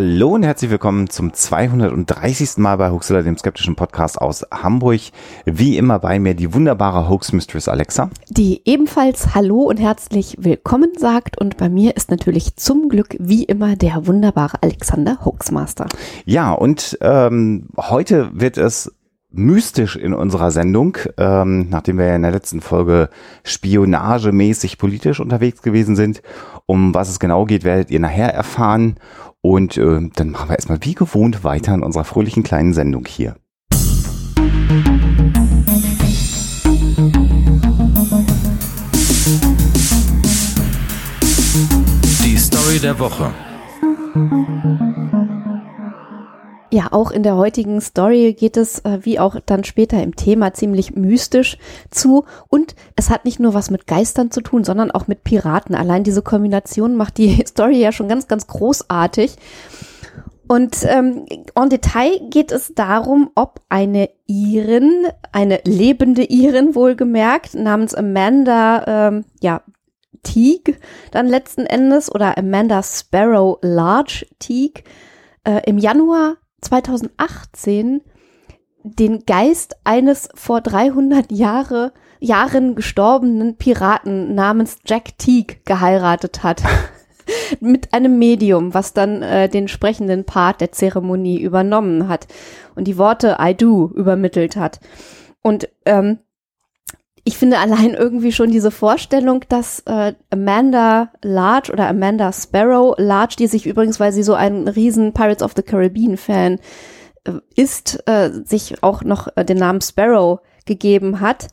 Hallo und herzlich willkommen zum 230. Mal bei Hoaxilla, dem skeptischen Podcast aus Hamburg. Wie immer bei mir die wunderbare Hoax Mistress Alexa. Die ebenfalls Hallo und herzlich willkommen sagt und bei mir ist natürlich zum Glück wie immer der wunderbare Alexander Hoaxmaster. Ja, und ähm, heute wird es mystisch in unserer Sendung, ähm, nachdem wir ja in der letzten Folge spionagemäßig politisch unterwegs gewesen sind. Um was es genau geht, werdet ihr nachher erfahren. Und äh, dann machen wir erstmal wie gewohnt weiter in unserer fröhlichen kleinen Sendung hier. Die Story der Woche. Ja, auch in der heutigen Story geht es, äh, wie auch dann später im Thema, ziemlich mystisch zu. Und es hat nicht nur was mit Geistern zu tun, sondern auch mit Piraten. Allein diese Kombination macht die Story ja schon ganz, ganz großartig. Und ähm, en Detail geht es darum, ob eine Irin, eine lebende Irin wohlgemerkt, namens Amanda, ähm, ja, Teague dann letzten Endes oder Amanda Sparrow Large Teague äh, im Januar 2018 den Geist eines vor 300 Jahre, Jahren gestorbenen Piraten namens Jack Teague geheiratet hat. Mit einem Medium, was dann äh, den sprechenden Part der Zeremonie übernommen hat und die Worte I do übermittelt hat. Und ähm, ich finde allein irgendwie schon diese Vorstellung, dass äh, Amanda Large oder Amanda Sparrow Large, die sich übrigens, weil sie so ein riesen Pirates of the Caribbean Fan äh, ist, äh, sich auch noch äh, den Namen Sparrow gegeben hat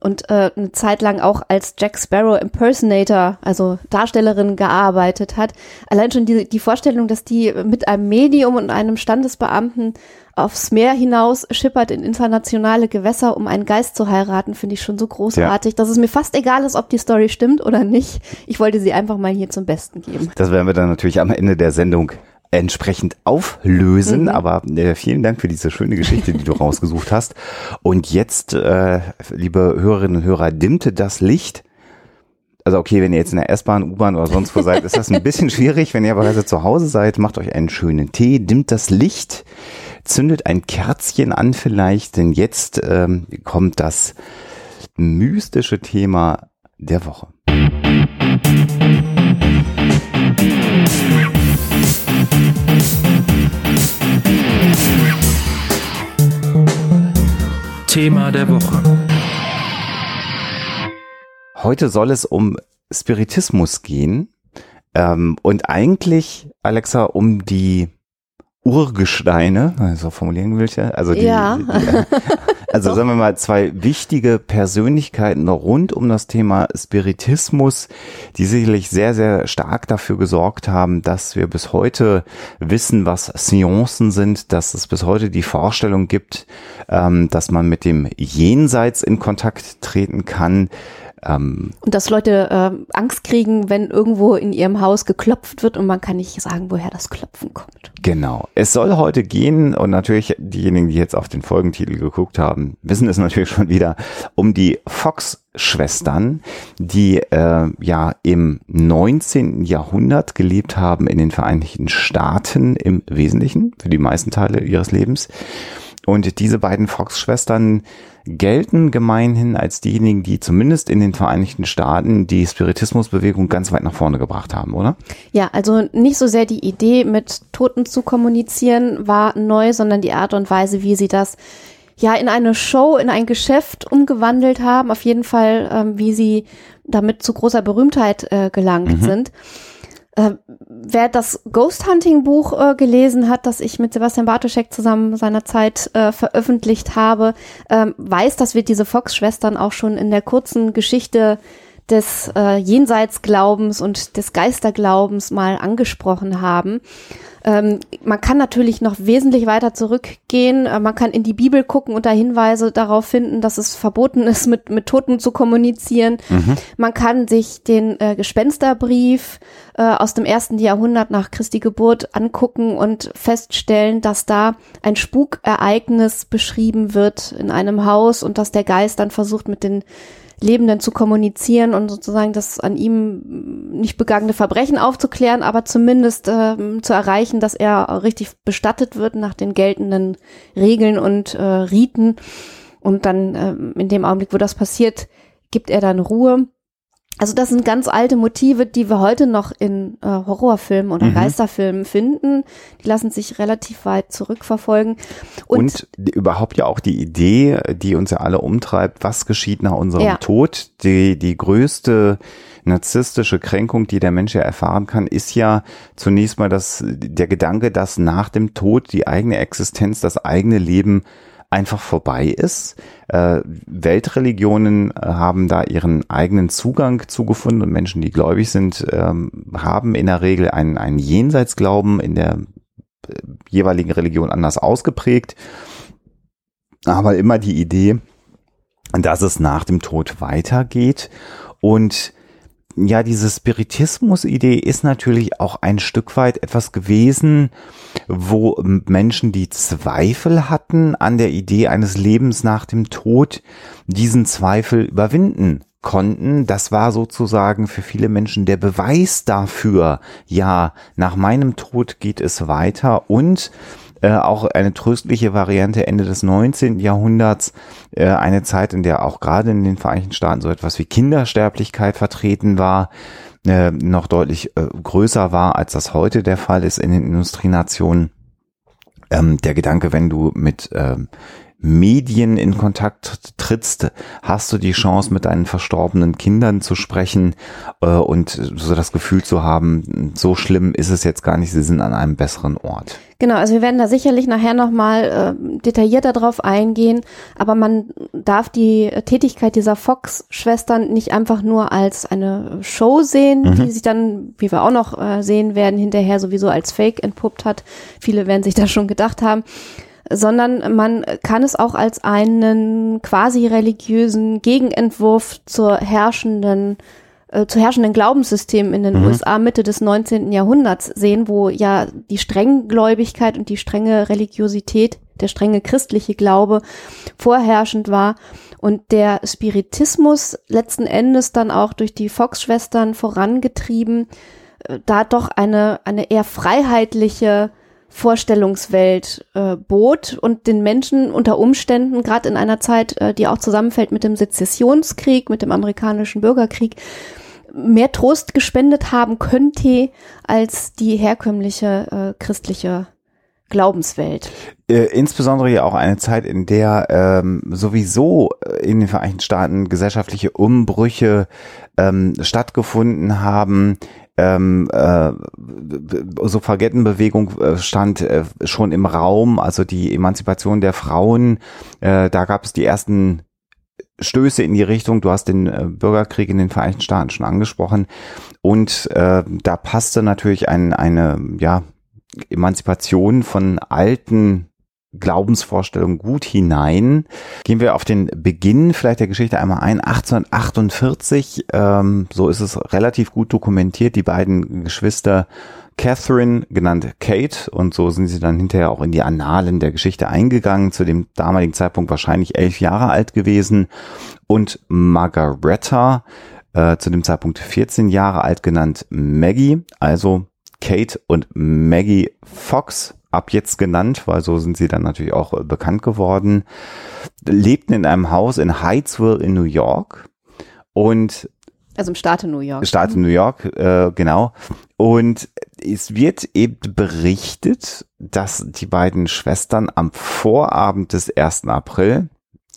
und äh, eine Zeit lang auch als Jack Sparrow Impersonator, also Darstellerin gearbeitet hat. Allein schon die, die Vorstellung, dass die mit einem Medium und einem Standesbeamten aufs Meer hinaus schippert in internationale Gewässer, um einen Geist zu heiraten, finde ich schon so großartig, ja. dass es mir fast egal ist, ob die Story stimmt oder nicht. Ich wollte sie einfach mal hier zum Besten geben. Das werden wir dann natürlich am Ende der Sendung entsprechend auflösen. Mhm. Aber äh, vielen Dank für diese schöne Geschichte, die du rausgesucht hast. Und jetzt, äh, liebe Hörerinnen und Hörer, dimmte das Licht. Also okay, wenn ihr jetzt in der S-Bahn, U-Bahn oder sonst wo seid, ist das ein bisschen schwierig. Wenn ihr aber also zu Hause seid, macht euch einen schönen Tee, dimmt das Licht, zündet ein Kerzchen an vielleicht, denn jetzt ähm, kommt das mystische Thema der Woche. Thema der Woche. Heute soll es um Spiritismus gehen ähm, und eigentlich, Alexa, um die Urgesteine, so formulieren will ich ja, also die, ja. die also sagen wir mal zwei wichtige Persönlichkeiten rund um das Thema Spiritismus, die sicherlich sehr, sehr stark dafür gesorgt haben, dass wir bis heute wissen, was Seancen sind, dass es bis heute die Vorstellung gibt, ähm, dass man mit dem Jenseits in Kontakt treten kann, ähm, und dass Leute äh, Angst kriegen, wenn irgendwo in ihrem Haus geklopft wird und man kann nicht sagen, woher das Klopfen kommt. Genau. Es soll heute gehen und natürlich diejenigen, die jetzt auf den Folgentitel geguckt haben, wissen es natürlich schon wieder um die Fox-Schwestern, die äh, ja im 19. Jahrhundert gelebt haben in den Vereinigten Staaten im Wesentlichen, für die meisten Teile ihres Lebens. Und diese beiden Fox-Schwestern gelten gemeinhin als diejenigen, die zumindest in den Vereinigten Staaten die Spiritismusbewegung ganz weit nach vorne gebracht haben, oder? Ja, also nicht so sehr die Idee, mit Toten zu kommunizieren, war neu, sondern die Art und Weise, wie sie das ja in eine Show, in ein Geschäft umgewandelt haben. Auf jeden Fall, ähm, wie sie damit zu großer Berühmtheit äh, gelangt mhm. sind. Äh, wer das Ghost Hunting Buch äh, gelesen hat, das ich mit Sebastian Bartoschek zusammen seinerzeit äh, veröffentlicht habe, ähm, weiß, dass wir diese Fox-Schwestern auch schon in der kurzen Geschichte des äh, Jenseitsglaubens und des Geisterglaubens mal angesprochen haben. Ähm, man kann natürlich noch wesentlich weiter zurückgehen. Äh, man kann in die Bibel gucken und da Hinweise darauf finden, dass es verboten ist, mit, mit Toten zu kommunizieren. Mhm. Man kann sich den äh, Gespensterbrief äh, aus dem ersten Jahrhundert nach Christi Geburt angucken und feststellen, dass da ein Spukereignis beschrieben wird in einem Haus und dass der Geist dann versucht, mit den Lebenden zu kommunizieren und sozusagen das an ihm nicht begangene Verbrechen aufzuklären, aber zumindest äh, zu erreichen, dass er richtig bestattet wird nach den geltenden Regeln und äh, Riten. Und dann äh, in dem Augenblick, wo das passiert, gibt er dann Ruhe. Also das sind ganz alte Motive, die wir heute noch in äh, Horrorfilmen oder mhm. Geisterfilmen finden. Die lassen sich relativ weit zurückverfolgen. Und, Und überhaupt ja auch die Idee, die uns ja alle umtreibt, was geschieht nach unserem ja. Tod? Die, die größte narzisstische Kränkung, die der Mensch ja erfahren kann, ist ja zunächst mal das, der Gedanke, dass nach dem Tod die eigene Existenz, das eigene Leben einfach vorbei ist. Äh, Weltreligionen äh, haben da ihren eigenen Zugang zugefunden und Menschen, die gläubig sind, ähm, haben in der Regel einen, einen Jenseitsglauben in der äh, jeweiligen Religion anders ausgeprägt. Aber immer die Idee, dass es nach dem Tod weitergeht und ja, diese Spiritismus-Idee ist natürlich auch ein Stück weit etwas gewesen, wo Menschen, die Zweifel hatten an der Idee eines Lebens nach dem Tod, diesen Zweifel überwinden konnten. Das war sozusagen für viele Menschen der Beweis dafür, ja, nach meinem Tod geht es weiter und äh, auch eine tröstliche Variante Ende des 19. Jahrhunderts, äh, eine Zeit, in der auch gerade in den Vereinigten Staaten so etwas wie Kindersterblichkeit vertreten war, äh, noch deutlich äh, größer war, als das heute der Fall ist in den Industrienationen. Ähm, der Gedanke, wenn du mit ähm, Medien in Kontakt trittst, hast du die Chance, mit deinen verstorbenen Kindern zu sprechen äh, und so das Gefühl zu haben, so schlimm ist es jetzt gar nicht, sie sind an einem besseren Ort. Genau, also wir werden da sicherlich nachher nochmal äh, detaillierter drauf eingehen, aber man darf die Tätigkeit dieser Fox-Schwestern nicht einfach nur als eine Show sehen, mhm. die sich dann, wie wir auch noch äh, sehen werden, hinterher sowieso als Fake entpuppt hat. Viele werden sich da schon gedacht haben, sondern man kann es auch als einen quasi religiösen Gegenentwurf zur herrschenden äh, zu herrschenden Glaubenssystemen in den mhm. USA Mitte des 19. Jahrhunderts sehen, wo ja die Strenggläubigkeit und die strenge Religiosität, der strenge christliche Glaube vorherrschend war und der Spiritismus letzten Endes dann auch durch die Fox-Schwestern vorangetrieben, äh, da doch eine, eine eher freiheitliche Vorstellungswelt äh, bot und den Menschen unter Umständen, gerade in einer Zeit, äh, die auch zusammenfällt mit dem Sezessionskrieg, mit dem amerikanischen Bürgerkrieg, mehr Trost gespendet haben könnte als die herkömmliche äh, christliche Glaubenswelt. Äh, insbesondere ja auch eine Zeit, in der ähm, sowieso in den Vereinigten Staaten gesellschaftliche Umbrüche ähm, stattgefunden haben, ähm, äh, Suffragettenbewegung äh, stand äh, schon im Raum, also die Emanzipation der Frauen. Äh, da gab es die ersten Stöße in die Richtung. Du hast den äh, Bürgerkrieg in den Vereinigten Staaten schon angesprochen. Und äh, da passte natürlich ein, eine ja, Emanzipation von alten Glaubensvorstellung gut hinein. Gehen wir auf den Beginn vielleicht der Geschichte einmal ein. 1848, ähm, so ist es relativ gut dokumentiert, die beiden Geschwister Catherine, genannt Kate, und so sind sie dann hinterher auch in die Annalen der Geschichte eingegangen, zu dem damaligen Zeitpunkt wahrscheinlich elf Jahre alt gewesen, und Margaretta, äh, zu dem Zeitpunkt 14 Jahre alt genannt Maggie, also Kate und Maggie Fox ab jetzt genannt, weil so sind sie dann natürlich auch äh, bekannt geworden, lebten in einem Haus in Hyattsville in New York und also im Staate New York. Staat in New York, äh, genau. Und es wird eben berichtet, dass die beiden Schwestern am Vorabend des 1. April,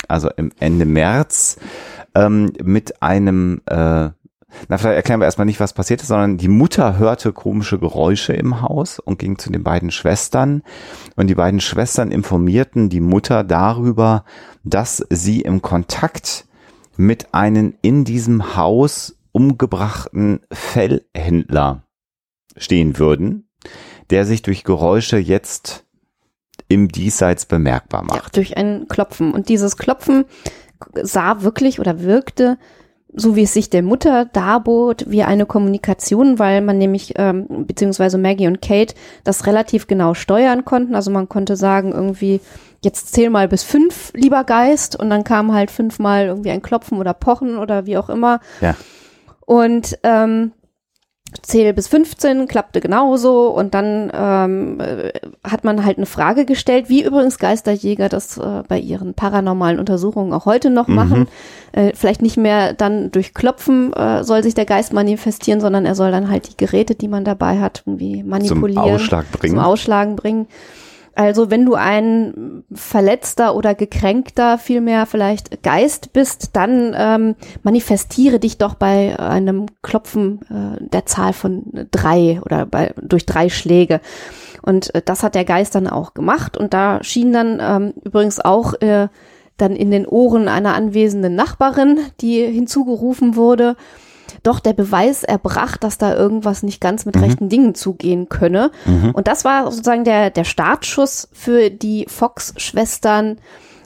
also im Ende März, ähm, mit einem äh, na, vielleicht erklären wir erstmal nicht, was passiert ist, sondern die Mutter hörte komische Geräusche im Haus und ging zu den beiden Schwestern. Und die beiden Schwestern informierten die Mutter darüber, dass sie im Kontakt mit einem in diesem Haus umgebrachten Fellhändler stehen würden, der sich durch Geräusche jetzt im Diesseits bemerkbar macht. Ja, durch ein Klopfen. Und dieses Klopfen sah wirklich oder wirkte so wie es sich der Mutter darbot, wie eine Kommunikation, weil man nämlich, ähm, beziehungsweise Maggie und Kate das relativ genau steuern konnten. Also man konnte sagen, irgendwie, jetzt zähl mal bis fünf, lieber Geist, und dann kam halt fünfmal irgendwie ein Klopfen oder Pochen oder wie auch immer. Ja. Und ähm, zähle bis 15, klappte genauso und dann ähm, äh, hat man halt eine Frage gestellt, wie übrigens Geisterjäger das äh, bei ihren paranormalen Untersuchungen auch heute noch Mhm. machen. Äh, vielleicht nicht mehr dann durch Klopfen äh, soll sich der Geist manifestieren, sondern er soll dann halt die Geräte, die man dabei hat, irgendwie manipulieren. Ausschlag bringen. Zum Ausschlagen bringen. Also wenn du ein verletzter oder gekränkter, vielmehr vielleicht Geist bist, dann ähm, manifestiere dich doch bei einem Klopfen äh, der Zahl von drei oder bei, durch drei Schläge. Und äh, das hat der Geist dann auch gemacht. Und da schien dann ähm, übrigens auch äh, dann in den Ohren einer anwesenden Nachbarin, die hinzugerufen wurde, doch der Beweis erbracht, dass da irgendwas nicht ganz mit rechten Dingen zugehen könne. Und das war sozusagen der, der Startschuss für die Fox-Schwestern,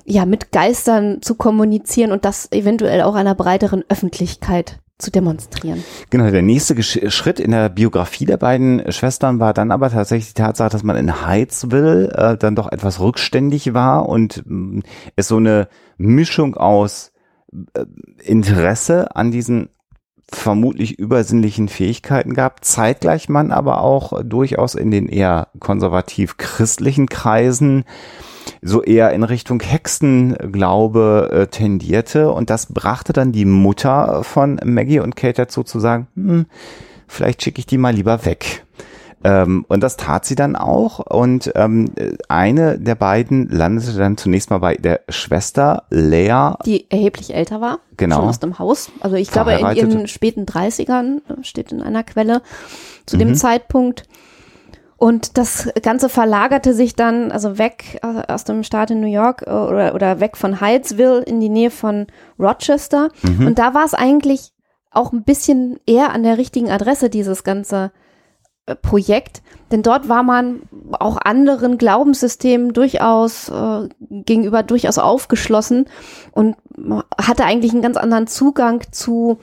ja, mit Geistern zu kommunizieren und das eventuell auch einer breiteren Öffentlichkeit zu demonstrieren. Genau, der nächste Schritt in der Biografie der beiden Schwestern war dann aber tatsächlich die Tatsache, dass man in Heidsville äh, dann doch etwas rückständig war und mh, es so eine Mischung aus äh, Interesse an diesen vermutlich übersinnlichen Fähigkeiten gab, zeitgleich man aber auch durchaus in den eher konservativ christlichen Kreisen so eher in Richtung Hexenglaube äh, tendierte und das brachte dann die Mutter von Maggie und Kate dazu zu sagen, hm, vielleicht schicke ich die mal lieber weg. Ähm, und das tat sie dann auch und ähm, eine der beiden landete dann zunächst mal bei der Schwester Lea. Die erheblich älter war, Genau. schon aus dem Haus. Also ich glaube in ihren späten 30ern, äh, steht in einer Quelle, zu Mhm. dem Zeitpunkt. Und das Ganze verlagerte sich dann also weg äh, aus dem Staat in New York äh, oder, oder weg von Hyattsville in die Nähe von Rochester. Mhm. Und da war es eigentlich auch ein bisschen eher an der richtigen Adresse, dieses ganze Projekt. Denn dort war man auch anderen Glaubenssystemen durchaus äh, gegenüber durchaus aufgeschlossen und hatte eigentlich einen ganz anderen Zugang zu,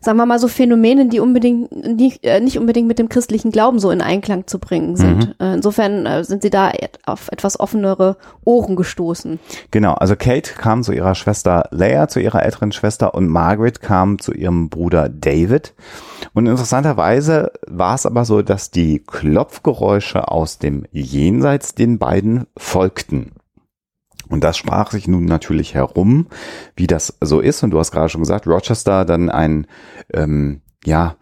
sagen wir mal, so Phänomenen, die unbedingt nicht, äh, nicht unbedingt mit dem christlichen Glauben so in Einklang zu bringen sind. Äh, insofern äh, sind sie da auf etwas offenere Ohren gestoßen. Genau, also Kate kam zu ihrer Schwester Leia, zu ihrer älteren Schwester und Margaret kam zu ihrem Bruder David. Und interessanterweise war es aber so, dass die Klopfgeräusche aus dem Jenseits den beiden folgten. Und das sprach sich nun natürlich herum, wie das so ist. Und du hast gerade schon gesagt, Rochester dann ein, ähm, ja,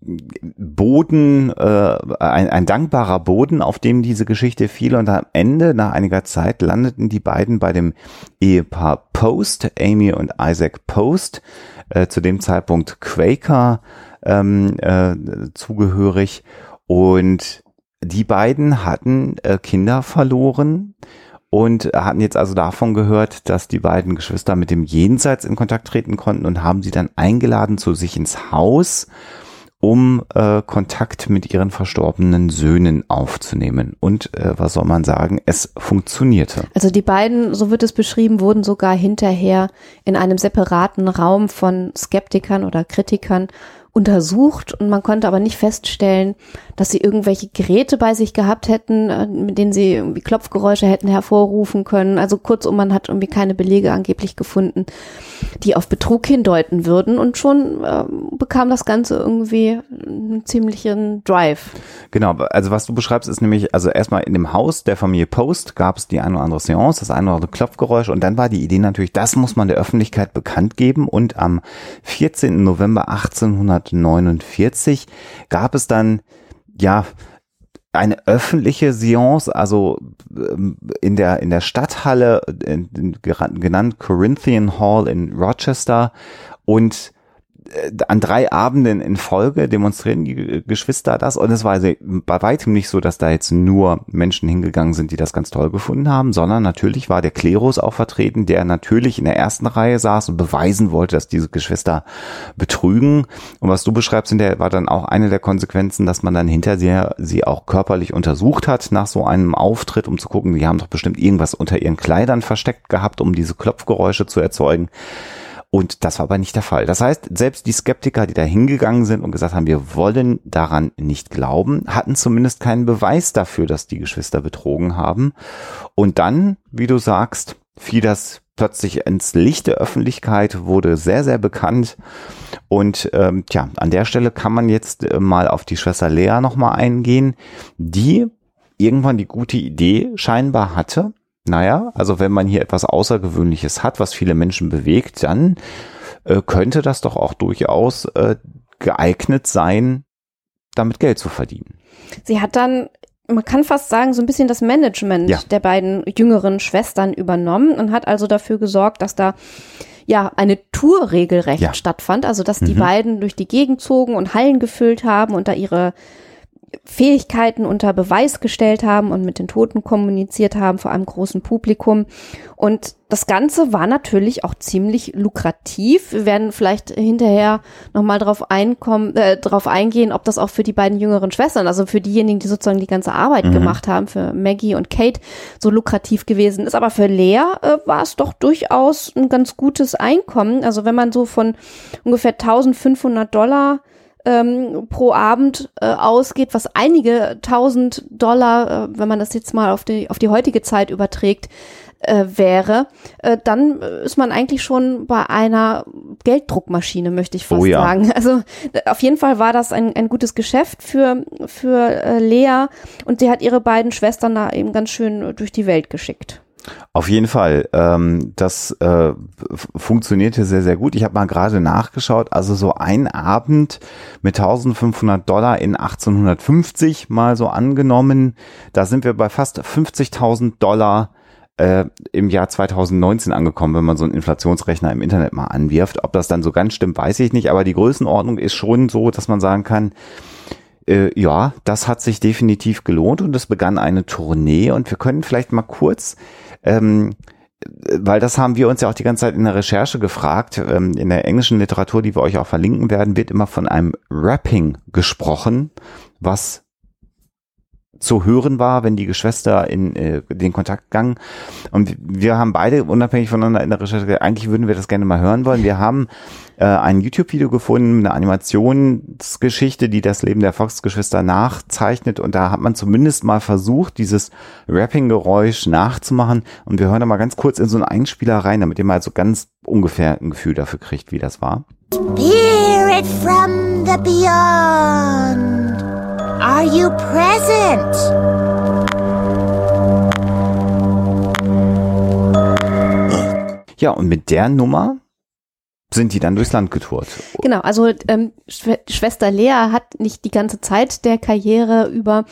Boden, äh, ein, ein dankbarer Boden, auf dem diese Geschichte fiel. Und am Ende, nach einiger Zeit, landeten die beiden bei dem Ehepaar Post, Amy und Isaac Post, äh, zu dem Zeitpunkt Quaker ähm, äh, zugehörig. Und die beiden hatten äh, Kinder verloren und hatten jetzt also davon gehört, dass die beiden Geschwister mit dem Jenseits in Kontakt treten konnten und haben sie dann eingeladen zu sich ins Haus, um äh, Kontakt mit ihren verstorbenen Söhnen aufzunehmen. Und äh, was soll man sagen, es funktionierte. Also die beiden, so wird es beschrieben, wurden sogar hinterher in einem separaten Raum von Skeptikern oder Kritikern untersucht und man konnte aber nicht feststellen, dass sie irgendwelche Geräte bei sich gehabt hätten, äh, mit denen sie irgendwie Klopfgeräusche hätten hervorrufen können. Also kurzum, man hat irgendwie keine Belege angeblich gefunden, die auf Betrug hindeuten würden und schon ähm, bekam das Ganze irgendwie einen ziemlichen Drive. Genau, also was du beschreibst ist nämlich, also erstmal in dem Haus der Familie Post gab es die eine oder andere Seance, das eine oder andere Klopfgeräusch und dann war die Idee natürlich, das muss man der Öffentlichkeit bekannt geben und am 14. November 1849 gab es dann, ja, eine öffentliche Seance, also ähm, in der in der Stadthalle in, in, genannt Corinthian Hall in Rochester. Und an drei Abenden in Folge demonstrieren die Geschwister das und es war bei weitem nicht so, dass da jetzt nur Menschen hingegangen sind, die das ganz toll gefunden haben, sondern natürlich war der Klerus auch vertreten, der natürlich in der ersten Reihe saß und beweisen wollte, dass diese Geschwister betrügen. Und was du beschreibst, der war dann auch eine der Konsequenzen, dass man dann hinterher sie auch körperlich untersucht hat nach so einem Auftritt, um zu gucken, die haben doch bestimmt irgendwas unter ihren Kleidern versteckt gehabt, um diese Klopfgeräusche zu erzeugen. Und das war aber nicht der Fall. Das heißt, selbst die Skeptiker, die da hingegangen sind und gesagt haben, wir wollen daran nicht glauben, hatten zumindest keinen Beweis dafür, dass die Geschwister betrogen haben. Und dann, wie du sagst, fiel das plötzlich ins Licht der Öffentlichkeit, wurde sehr, sehr bekannt. Und ähm, tja, an der Stelle kann man jetzt äh, mal auf die Schwester Lea nochmal eingehen, die irgendwann die gute Idee scheinbar hatte, naja, also wenn man hier etwas Außergewöhnliches hat, was viele Menschen bewegt, dann äh, könnte das doch auch durchaus äh, geeignet sein, damit Geld zu verdienen. Sie hat dann man kann fast sagen, so ein bisschen das Management ja. der beiden jüngeren Schwestern übernommen und hat also dafür gesorgt, dass da ja eine Tour regelrecht ja. stattfand, also dass die mhm. beiden durch die Gegend zogen und Hallen gefüllt haben und da ihre Fähigkeiten unter Beweis gestellt haben und mit den Toten kommuniziert haben vor einem großen Publikum. Und das Ganze war natürlich auch ziemlich lukrativ. Wir werden vielleicht hinterher nochmal drauf einkommen, äh, drauf eingehen, ob das auch für die beiden jüngeren Schwestern, also für diejenigen, die sozusagen die ganze Arbeit mhm. gemacht haben, für Maggie und Kate, so lukrativ gewesen ist. Aber für Lea äh, war es doch durchaus ein ganz gutes Einkommen. Also wenn man so von ungefähr 1500 Dollar ähm, pro Abend äh, ausgeht, was einige tausend Dollar, äh, wenn man das jetzt mal auf die, auf die heutige Zeit überträgt, äh, wäre, äh, dann ist man eigentlich schon bei einer Gelddruckmaschine, möchte ich fast oh ja. sagen. Also auf jeden Fall war das ein, ein gutes Geschäft für, für äh, Lea und sie hat ihre beiden Schwestern da eben ganz schön durch die Welt geschickt. Auf jeden Fall. Ähm, das äh, funktionierte sehr, sehr gut. Ich habe mal gerade nachgeschaut. Also so ein Abend mit 1500 Dollar in 1850 mal so angenommen. Da sind wir bei fast 50.000 Dollar äh, im Jahr 2019 angekommen, wenn man so einen Inflationsrechner im Internet mal anwirft. Ob das dann so ganz stimmt, weiß ich nicht. Aber die Größenordnung ist schon so, dass man sagen kann, äh, ja, das hat sich definitiv gelohnt und es begann eine Tournee und wir können vielleicht mal kurz ähm, weil das haben wir uns ja auch die ganze Zeit in der Recherche gefragt. Ähm, in der englischen Literatur, die wir euch auch verlinken werden, wird immer von einem Rapping gesprochen, was zu hören war, wenn die Geschwister in äh, den Kontakt gegangen. Und wir haben beide unabhängig voneinander in der Recherche, eigentlich würden wir das gerne mal hören wollen. Wir haben äh, ein YouTube-Video gefunden, eine Animationsgeschichte, die das Leben der Fox-Geschwister nachzeichnet. Und da hat man zumindest mal versucht, dieses Rapping-Geräusch nachzumachen. Und wir hören da mal ganz kurz in so einen Einspieler rein, damit ihr mal so ganz ungefähr ein Gefühl dafür kriegt, wie das war. Spirit from the beyond. Are you present? Ja, und mit der Nummer sind die dann durchs Land getourt. Genau, also ähm, Schwester Lea hat nicht die ganze Zeit der Karriere über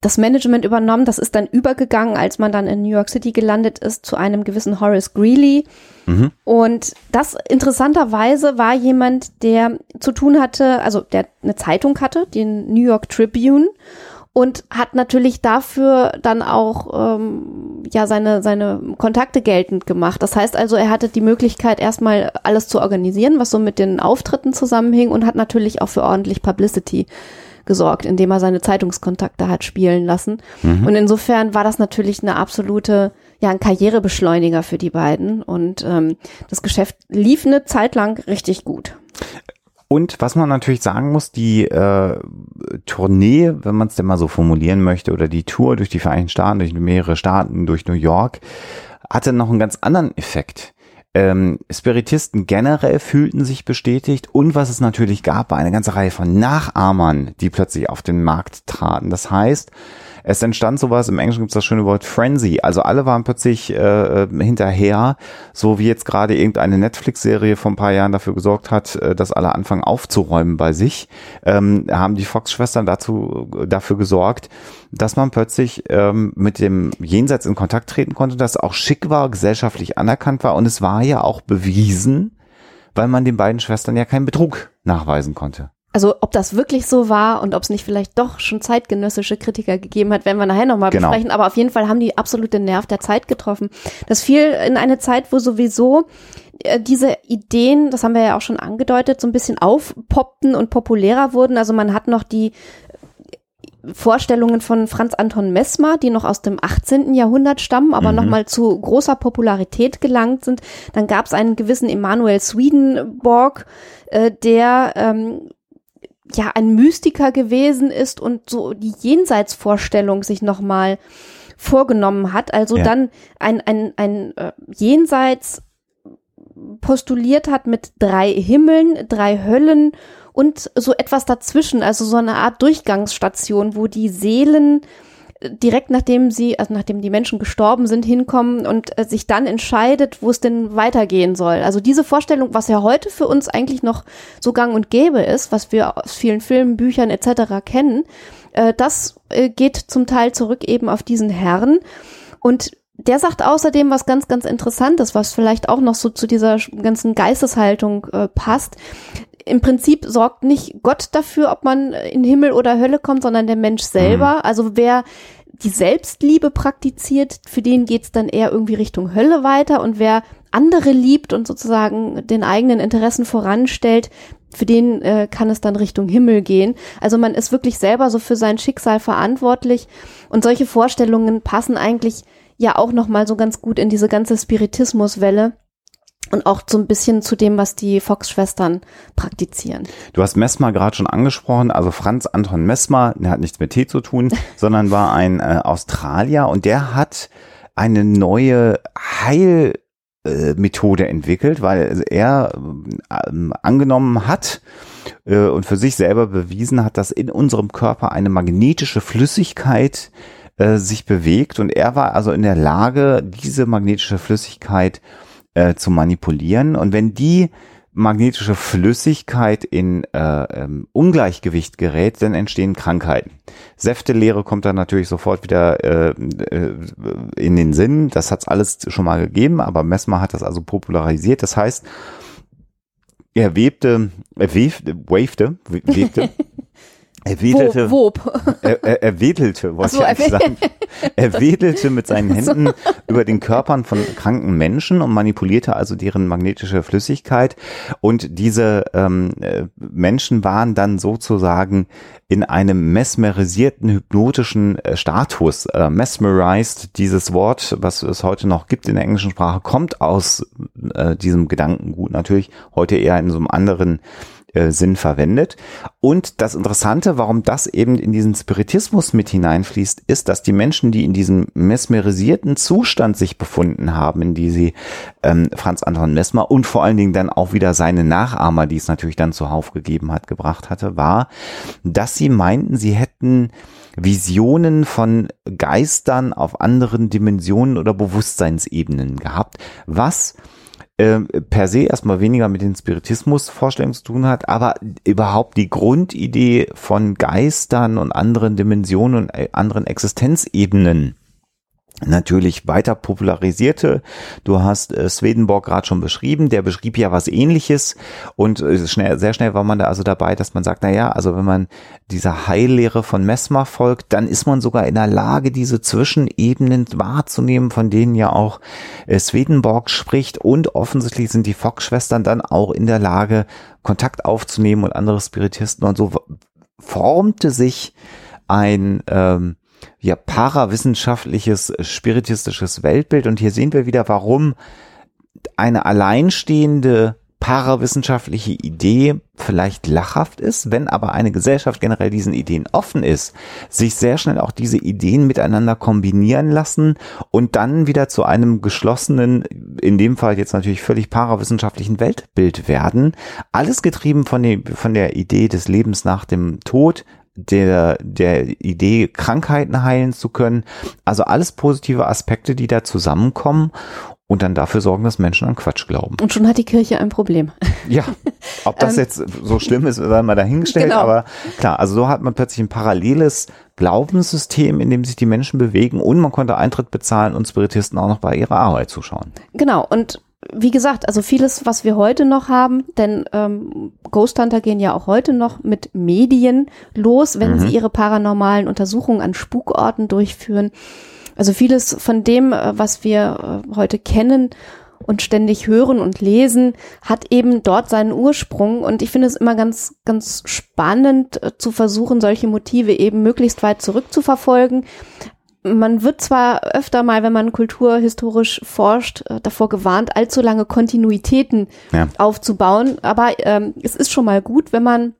das Management übernommen. Das ist dann übergegangen, als man dann in New York City gelandet ist, zu einem gewissen Horace Greeley. Mhm. Und das interessanterweise war jemand, der zu tun hatte, also der eine Zeitung hatte, den New York Tribune und hat natürlich dafür dann auch ähm, ja seine seine Kontakte geltend gemacht. Das heißt also, er hatte die Möglichkeit erstmal alles zu organisieren, was so mit den Auftritten zusammenhing und hat natürlich auch für ordentlich Publicity gesorgt, indem er seine Zeitungskontakte hat spielen lassen. Mhm. Und insofern war das natürlich eine absolute ja ein Karrierebeschleuniger für die beiden und ähm, das Geschäft lief eine Zeit lang richtig gut. Und was man natürlich sagen muss, die äh, Tournee, wenn man es denn mal so formulieren möchte, oder die Tour durch die Vereinigten Staaten, durch mehrere Staaten, durch New York, hatte noch einen ganz anderen Effekt. Ähm, Spiritisten generell fühlten sich bestätigt und was es natürlich gab, war eine ganze Reihe von Nachahmern, die plötzlich auf den Markt traten. Das heißt, es entstand sowas, im Englischen gibt es das schöne Wort Frenzy. Also alle waren plötzlich äh, hinterher, so wie jetzt gerade irgendeine Netflix-Serie vor ein paar Jahren dafür gesorgt hat, äh, dass alle anfangen aufzuräumen bei sich, ähm, haben die Fox-Schwestern dazu dafür gesorgt, dass man plötzlich ähm, mit dem Jenseits in Kontakt treten konnte, dass auch schick war, gesellschaftlich anerkannt war und es war ja auch bewiesen, weil man den beiden Schwestern ja keinen Betrug nachweisen konnte. Also ob das wirklich so war und ob es nicht vielleicht doch schon zeitgenössische Kritiker gegeben hat, werden wir nachher nochmal Genau. besprechen. Aber auf jeden Fall haben die absolut den Nerv der Zeit getroffen. Das fiel in eine Zeit, wo sowieso äh, diese Ideen, das haben wir ja auch schon angedeutet, so ein bisschen aufpoppten und populärer wurden. Also man hat noch die Vorstellungen von Franz Anton Messmer, die noch aus dem 18. Jahrhundert stammen, aber Mhm. nochmal zu großer Popularität gelangt sind. Dann gab es einen gewissen Emanuel Swedenborg, äh, der ähm, ja ein Mystiker gewesen ist und so die Jenseitsvorstellung sich nochmal vorgenommen hat. Also Ja. dann ein, ein, ein äh, Jenseits postuliert hat mit drei Himmeln, drei Höllen und so etwas dazwischen, also so eine Art Durchgangsstation, wo die Seelen direkt nachdem sie, also nachdem die Menschen gestorben sind, hinkommen und äh, sich dann entscheidet, wo es denn weitergehen soll. Also diese Vorstellung, was ja heute für uns eigentlich noch so gang und gäbe ist, was wir aus vielen Filmen, Büchern etc. kennen, äh, das äh, geht zum Teil zurück eben auf diesen Herrn. Und der sagt außerdem was ganz, ganz Interessantes, was vielleicht auch noch so zu dieser ganzen Geisteshaltung äh, passt. Im Prinzip sorgt nicht Gott dafür, ob man in Himmel oder Hölle kommt, sondern der Mensch selber. Also wer die Selbstliebe praktiziert, für den geht's dann eher irgendwie Richtung Hölle weiter. Und wer andere liebt und sozusagen den eigenen Interessen voranstellt, für den äh, kann es dann Richtung Himmel gehen. Also man ist wirklich selber so für sein Schicksal verantwortlich. Und solche Vorstellungen passen eigentlich ja auch noch mal so ganz gut in diese ganze Spiritismuswelle und auch so ein bisschen zu dem, was die Fox-Schwestern praktizieren. Du hast Messmer gerade schon angesprochen, also Franz Anton Messmer, der hat nichts mit Tee zu tun, sondern war ein äh, Australier. Und der hat eine neue Heilmethode äh, Methode entwickelt, weil er ähm, angenommen hat äh, und für sich selber bewiesen hat, dass in unserem Körper eine magnetische Flüssigkeit äh, sich bewegt. Und er war also in der Lage, diese magnetische Flüssigkeit äh, zu manipulieren und wenn die magnetische Flüssigkeit in äh, ähm, Ungleichgewicht gerät, dann entstehen Krankheiten. Säftelehre kommt dann natürlich sofort wieder äh, äh, in den Sinn. Das hat es alles schon mal gegeben, aber Messmer hat das also popularisiert. Das heißt, er webte, er wefte, wavete, webte, er wedelte, Wo, Wob. er, er, er wedelte, wollte so, ich eigentlich sagen. Er wedelte mit seinen Händen über den Körpern von kranken Menschen und manipulierte also deren magnetische Flüssigkeit. Und diese ähm, äh, Menschen waren dann sozusagen in einem mesmerisierten, hypnotischen äh, Status. Äh, mesmerized, dieses Wort, was es heute noch gibt in der englischen Sprache, kommt aus äh, diesem Gedankengut natürlich, heute eher in so einem anderen äh, Sinn verwendet. Und das Interessante, warum das eben in diesen Spiritismus mit hineinfließt, ist, dass die Menschen, die in diesem mesmerisierten Zustand sich befunden haben, in die sie ähm, Franz Anton Messmer und vor allen Dingen dann auch wieder seine Nachahmer, die es natürlich dann zuhauf gegeben hat, gebracht hatte, war, dass sie meinten, sie hätten Visionen von Geistern auf anderen Dimensionen oder Bewusstseinsebenen gehabt, was äh, per se erstmal weniger mit den Spiritismus-Vorstellungen zu tun hat, aber überhaupt die Grundidee von Geistern und anderen Dimensionen und äh, anderen Existenzebenen natürlich weiter popularisierte. Du hast äh, Swedenborg gerade schon beschrieben, der beschrieb ja was ähnliches und äh, schnell, sehr schnell war man da also dabei, dass man sagt, na ja, also wenn man dieser Heillehre von Messmer folgt, dann ist man sogar in der Lage, diese Zwischenebenen wahrzunehmen, von denen ja auch äh, Swedenborg spricht und offensichtlich sind die Fox-Schwestern dann auch in der Lage, Kontakt aufzunehmen und andere Spiritisten und so formte sich ein ähm, ja, parawissenschaftliches, spiritistisches Weltbild. Und hier sehen wir wieder, warum eine alleinstehende parawissenschaftliche Idee vielleicht lachhaft ist, wenn aber eine Gesellschaft generell diesen Ideen offen ist, sich sehr schnell auch diese Ideen miteinander kombinieren lassen und dann wieder zu einem geschlossenen, in dem Fall jetzt natürlich völlig parawissenschaftlichen Weltbild werden. Alles getrieben von, dem, von der Idee des Lebens nach dem Tod, der, der Idee, Krankheiten heilen zu können. Also alles positive Aspekte, die da zusammenkommen und dann dafür sorgen, dass Menschen an Quatsch glauben. Und schon hat die Kirche ein Problem. Ja, ob das Ähm, jetzt so schlimm ist, sei mal dahingestellt, Genau. aber klar, also so hat man plötzlich ein paralleles Glaubenssystem, in dem sich die Menschen bewegen und man konnte Eintritt bezahlen und Spiritisten auch noch bei ihrer Arbeit zuschauen. Genau, und wie gesagt, also vieles, was wir heute noch haben, denn ähm, Ghost Hunter gehen ja auch heute noch mit Medien los, wenn Mhm. sie ihre paranormalen Untersuchungen an Spukorten durchführen. Also vieles von dem, äh, was wir äh, heute kennen und ständig hören und lesen, hat eben dort seinen Ursprung. Und ich finde es immer ganz, ganz spannend äh, zu versuchen, solche Motive eben möglichst weit zurückzuverfolgen. Man wird zwar öfter mal, wenn man kulturhistorisch forscht, äh, davor gewarnt, allzu lange Kontinuitäten Ja. aufzubauen, aber ähm, es ist schon mal gut, wenn man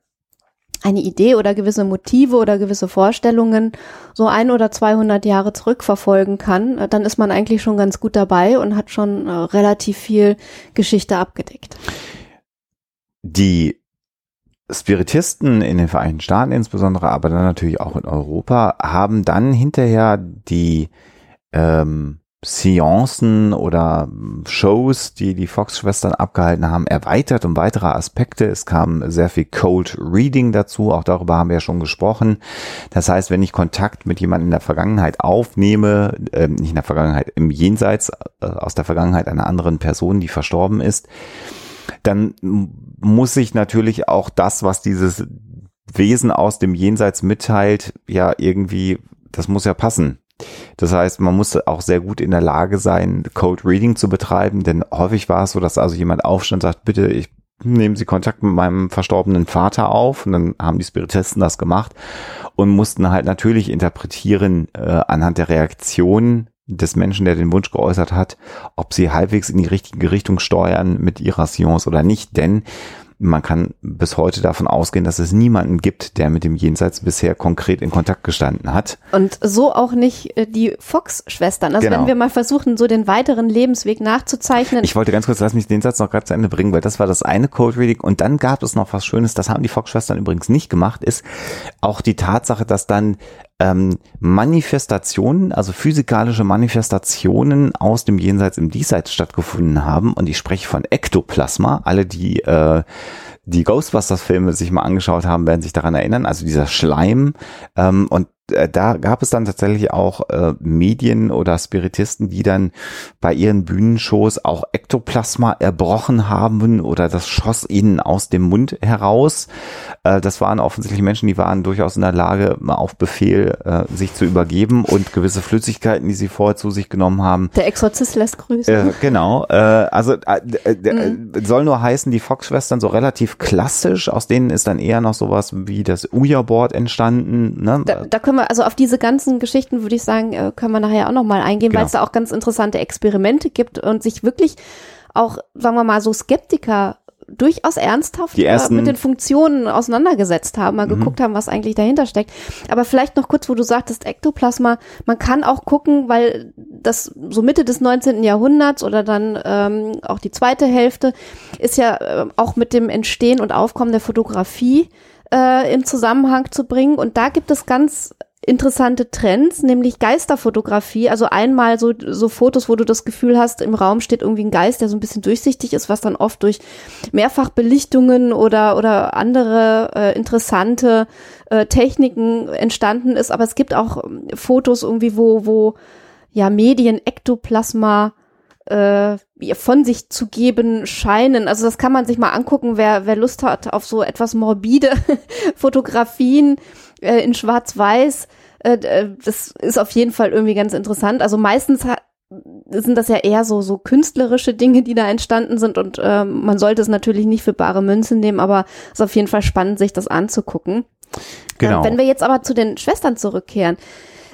eine Idee oder gewisse Motive oder gewisse Vorstellungen so ein oder 200 Jahre zurückverfolgen kann, äh, dann ist man eigentlich schon ganz gut dabei und hat schon äh, relativ viel Geschichte abgedeckt. Die Spiritisten in den Vereinigten Staaten insbesondere, aber dann natürlich auch in Europa, haben dann hinterher die ähm, Seancen oder Shows, die die Fox-Schwestern abgehalten haben, erweitert um weitere Aspekte. Es kam sehr viel Cold Reading dazu, auch darüber haben wir ja schon gesprochen. Das heißt, wenn ich Kontakt mit jemandem in der Vergangenheit aufnehme, ähm, nicht in der Vergangenheit, im Jenseits äh, aus der Vergangenheit einer anderen Person, die verstorben ist, dann muss ich natürlich auch das, was dieses Wesen aus dem Jenseits mitteilt, ja irgendwie, das muss ja passen. Das heißt, man muss auch sehr gut in der Lage sein, Code Reading zu betreiben, denn häufig war es so, dass also jemand aufstand und sagt, bitte, ich nehmen Sie Kontakt mit meinem verstorbenen Vater auf und dann haben die Spiritisten das gemacht und mussten halt natürlich interpretieren äh, anhand der Reaktion des Menschen, der den Wunsch geäußert hat, ob sie halbwegs in die richtige Richtung steuern mit ihrer Science oder nicht, denn man kann bis heute davon ausgehen, dass es niemanden gibt, der mit dem Jenseits bisher konkret in Kontakt gestanden hat. Und so auch nicht äh, die Fox-Schwestern. Also Genau. wenn wir mal versuchen, so den weiteren Lebensweg nachzuzeichnen. Ich wollte ganz kurz, lass mich den Satz noch gerade zu Ende bringen, weil das war das eine Code Reading und dann gab es noch was Schönes, das haben die Fox-Schwestern übrigens nicht gemacht, ist auch die Tatsache, dass dann ähm, Manifestationen, also physikalische Manifestationen aus dem Jenseits im Diesseits stattgefunden haben und ich spreche von Ektoplasma, alle die äh, die Ghostbusters-Filme sich mal angeschaut haben, werden sich daran erinnern, also dieser Schleim. Ähm, und da gab es dann tatsächlich auch äh, Medien oder Spiritisten, die dann bei ihren Bühnenshows auch Ektoplasma erbrochen haben oder das schoss ihnen aus dem Mund heraus. Äh, das waren offensichtlich Menschen, die waren durchaus in der Lage, mal auf Befehl äh, sich zu übergeben und gewisse Flüssigkeiten, die sie vorher zu sich genommen haben, der Exorzist lässt grüßen. äh, genau. Äh, also äh, äh, äh, soll nur heißen, die Fox-Schwestern so relativ klassisch, aus denen ist dann eher noch sowas wie das Ouija-Board entstanden. Ne? Da, da können wir, also auf diese ganzen Geschichten würde ich sagen, äh, können wir nachher auch nochmal eingehen, Genau. weil es da auch ganz interessante Experimente gibt und sich wirklich auch, sagen wir mal, so Skeptiker durchaus ernsthaft Die ersten- Mhm. äh, mit den Funktionen auseinandergesetzt haben, mal geguckt haben, was eigentlich dahinter steckt. Aber vielleicht noch kurz, wo du sagtest, Ektoplasma, man kann auch gucken, weil das so Mitte des 19. Jahrhunderts oder dann ähm, auch die zweite Hälfte ist ja äh, auch mit dem Entstehen und Aufkommen der Fotografie äh, in Zusammenhang zu bringen. Und da gibt es ganz interessante Trends, nämlich Geisterfotografie. Also einmal so, so Fotos, wo du das Gefühl hast, im Raum steht irgendwie ein Geist, der so ein bisschen durchsichtig ist, was dann oft durch Mehrfachbelichtungen oder, oder andere äh, interessante äh, Techniken entstanden ist. Aber es gibt auch ähm, Fotos irgendwie, wo, wo ja Medien Ektoplasma äh, von sich zu geben scheinen. Also das kann man sich mal angucken, wer, wer Lust hat auf so etwas morbide Fotografien äh, in Schwarz-Weiß. Äh, äh, das ist auf jeden Fall irgendwie ganz interessant. Also meistens sind das ja eher so, so künstlerische Dinge, die da entstanden sind und ähm, man sollte es natürlich nicht für bare Münze nehmen, aber es ist auf jeden Fall spannend, sich das anzugucken. Genau. Äh, wenn wir jetzt aber zu den Schwestern zurückkehren.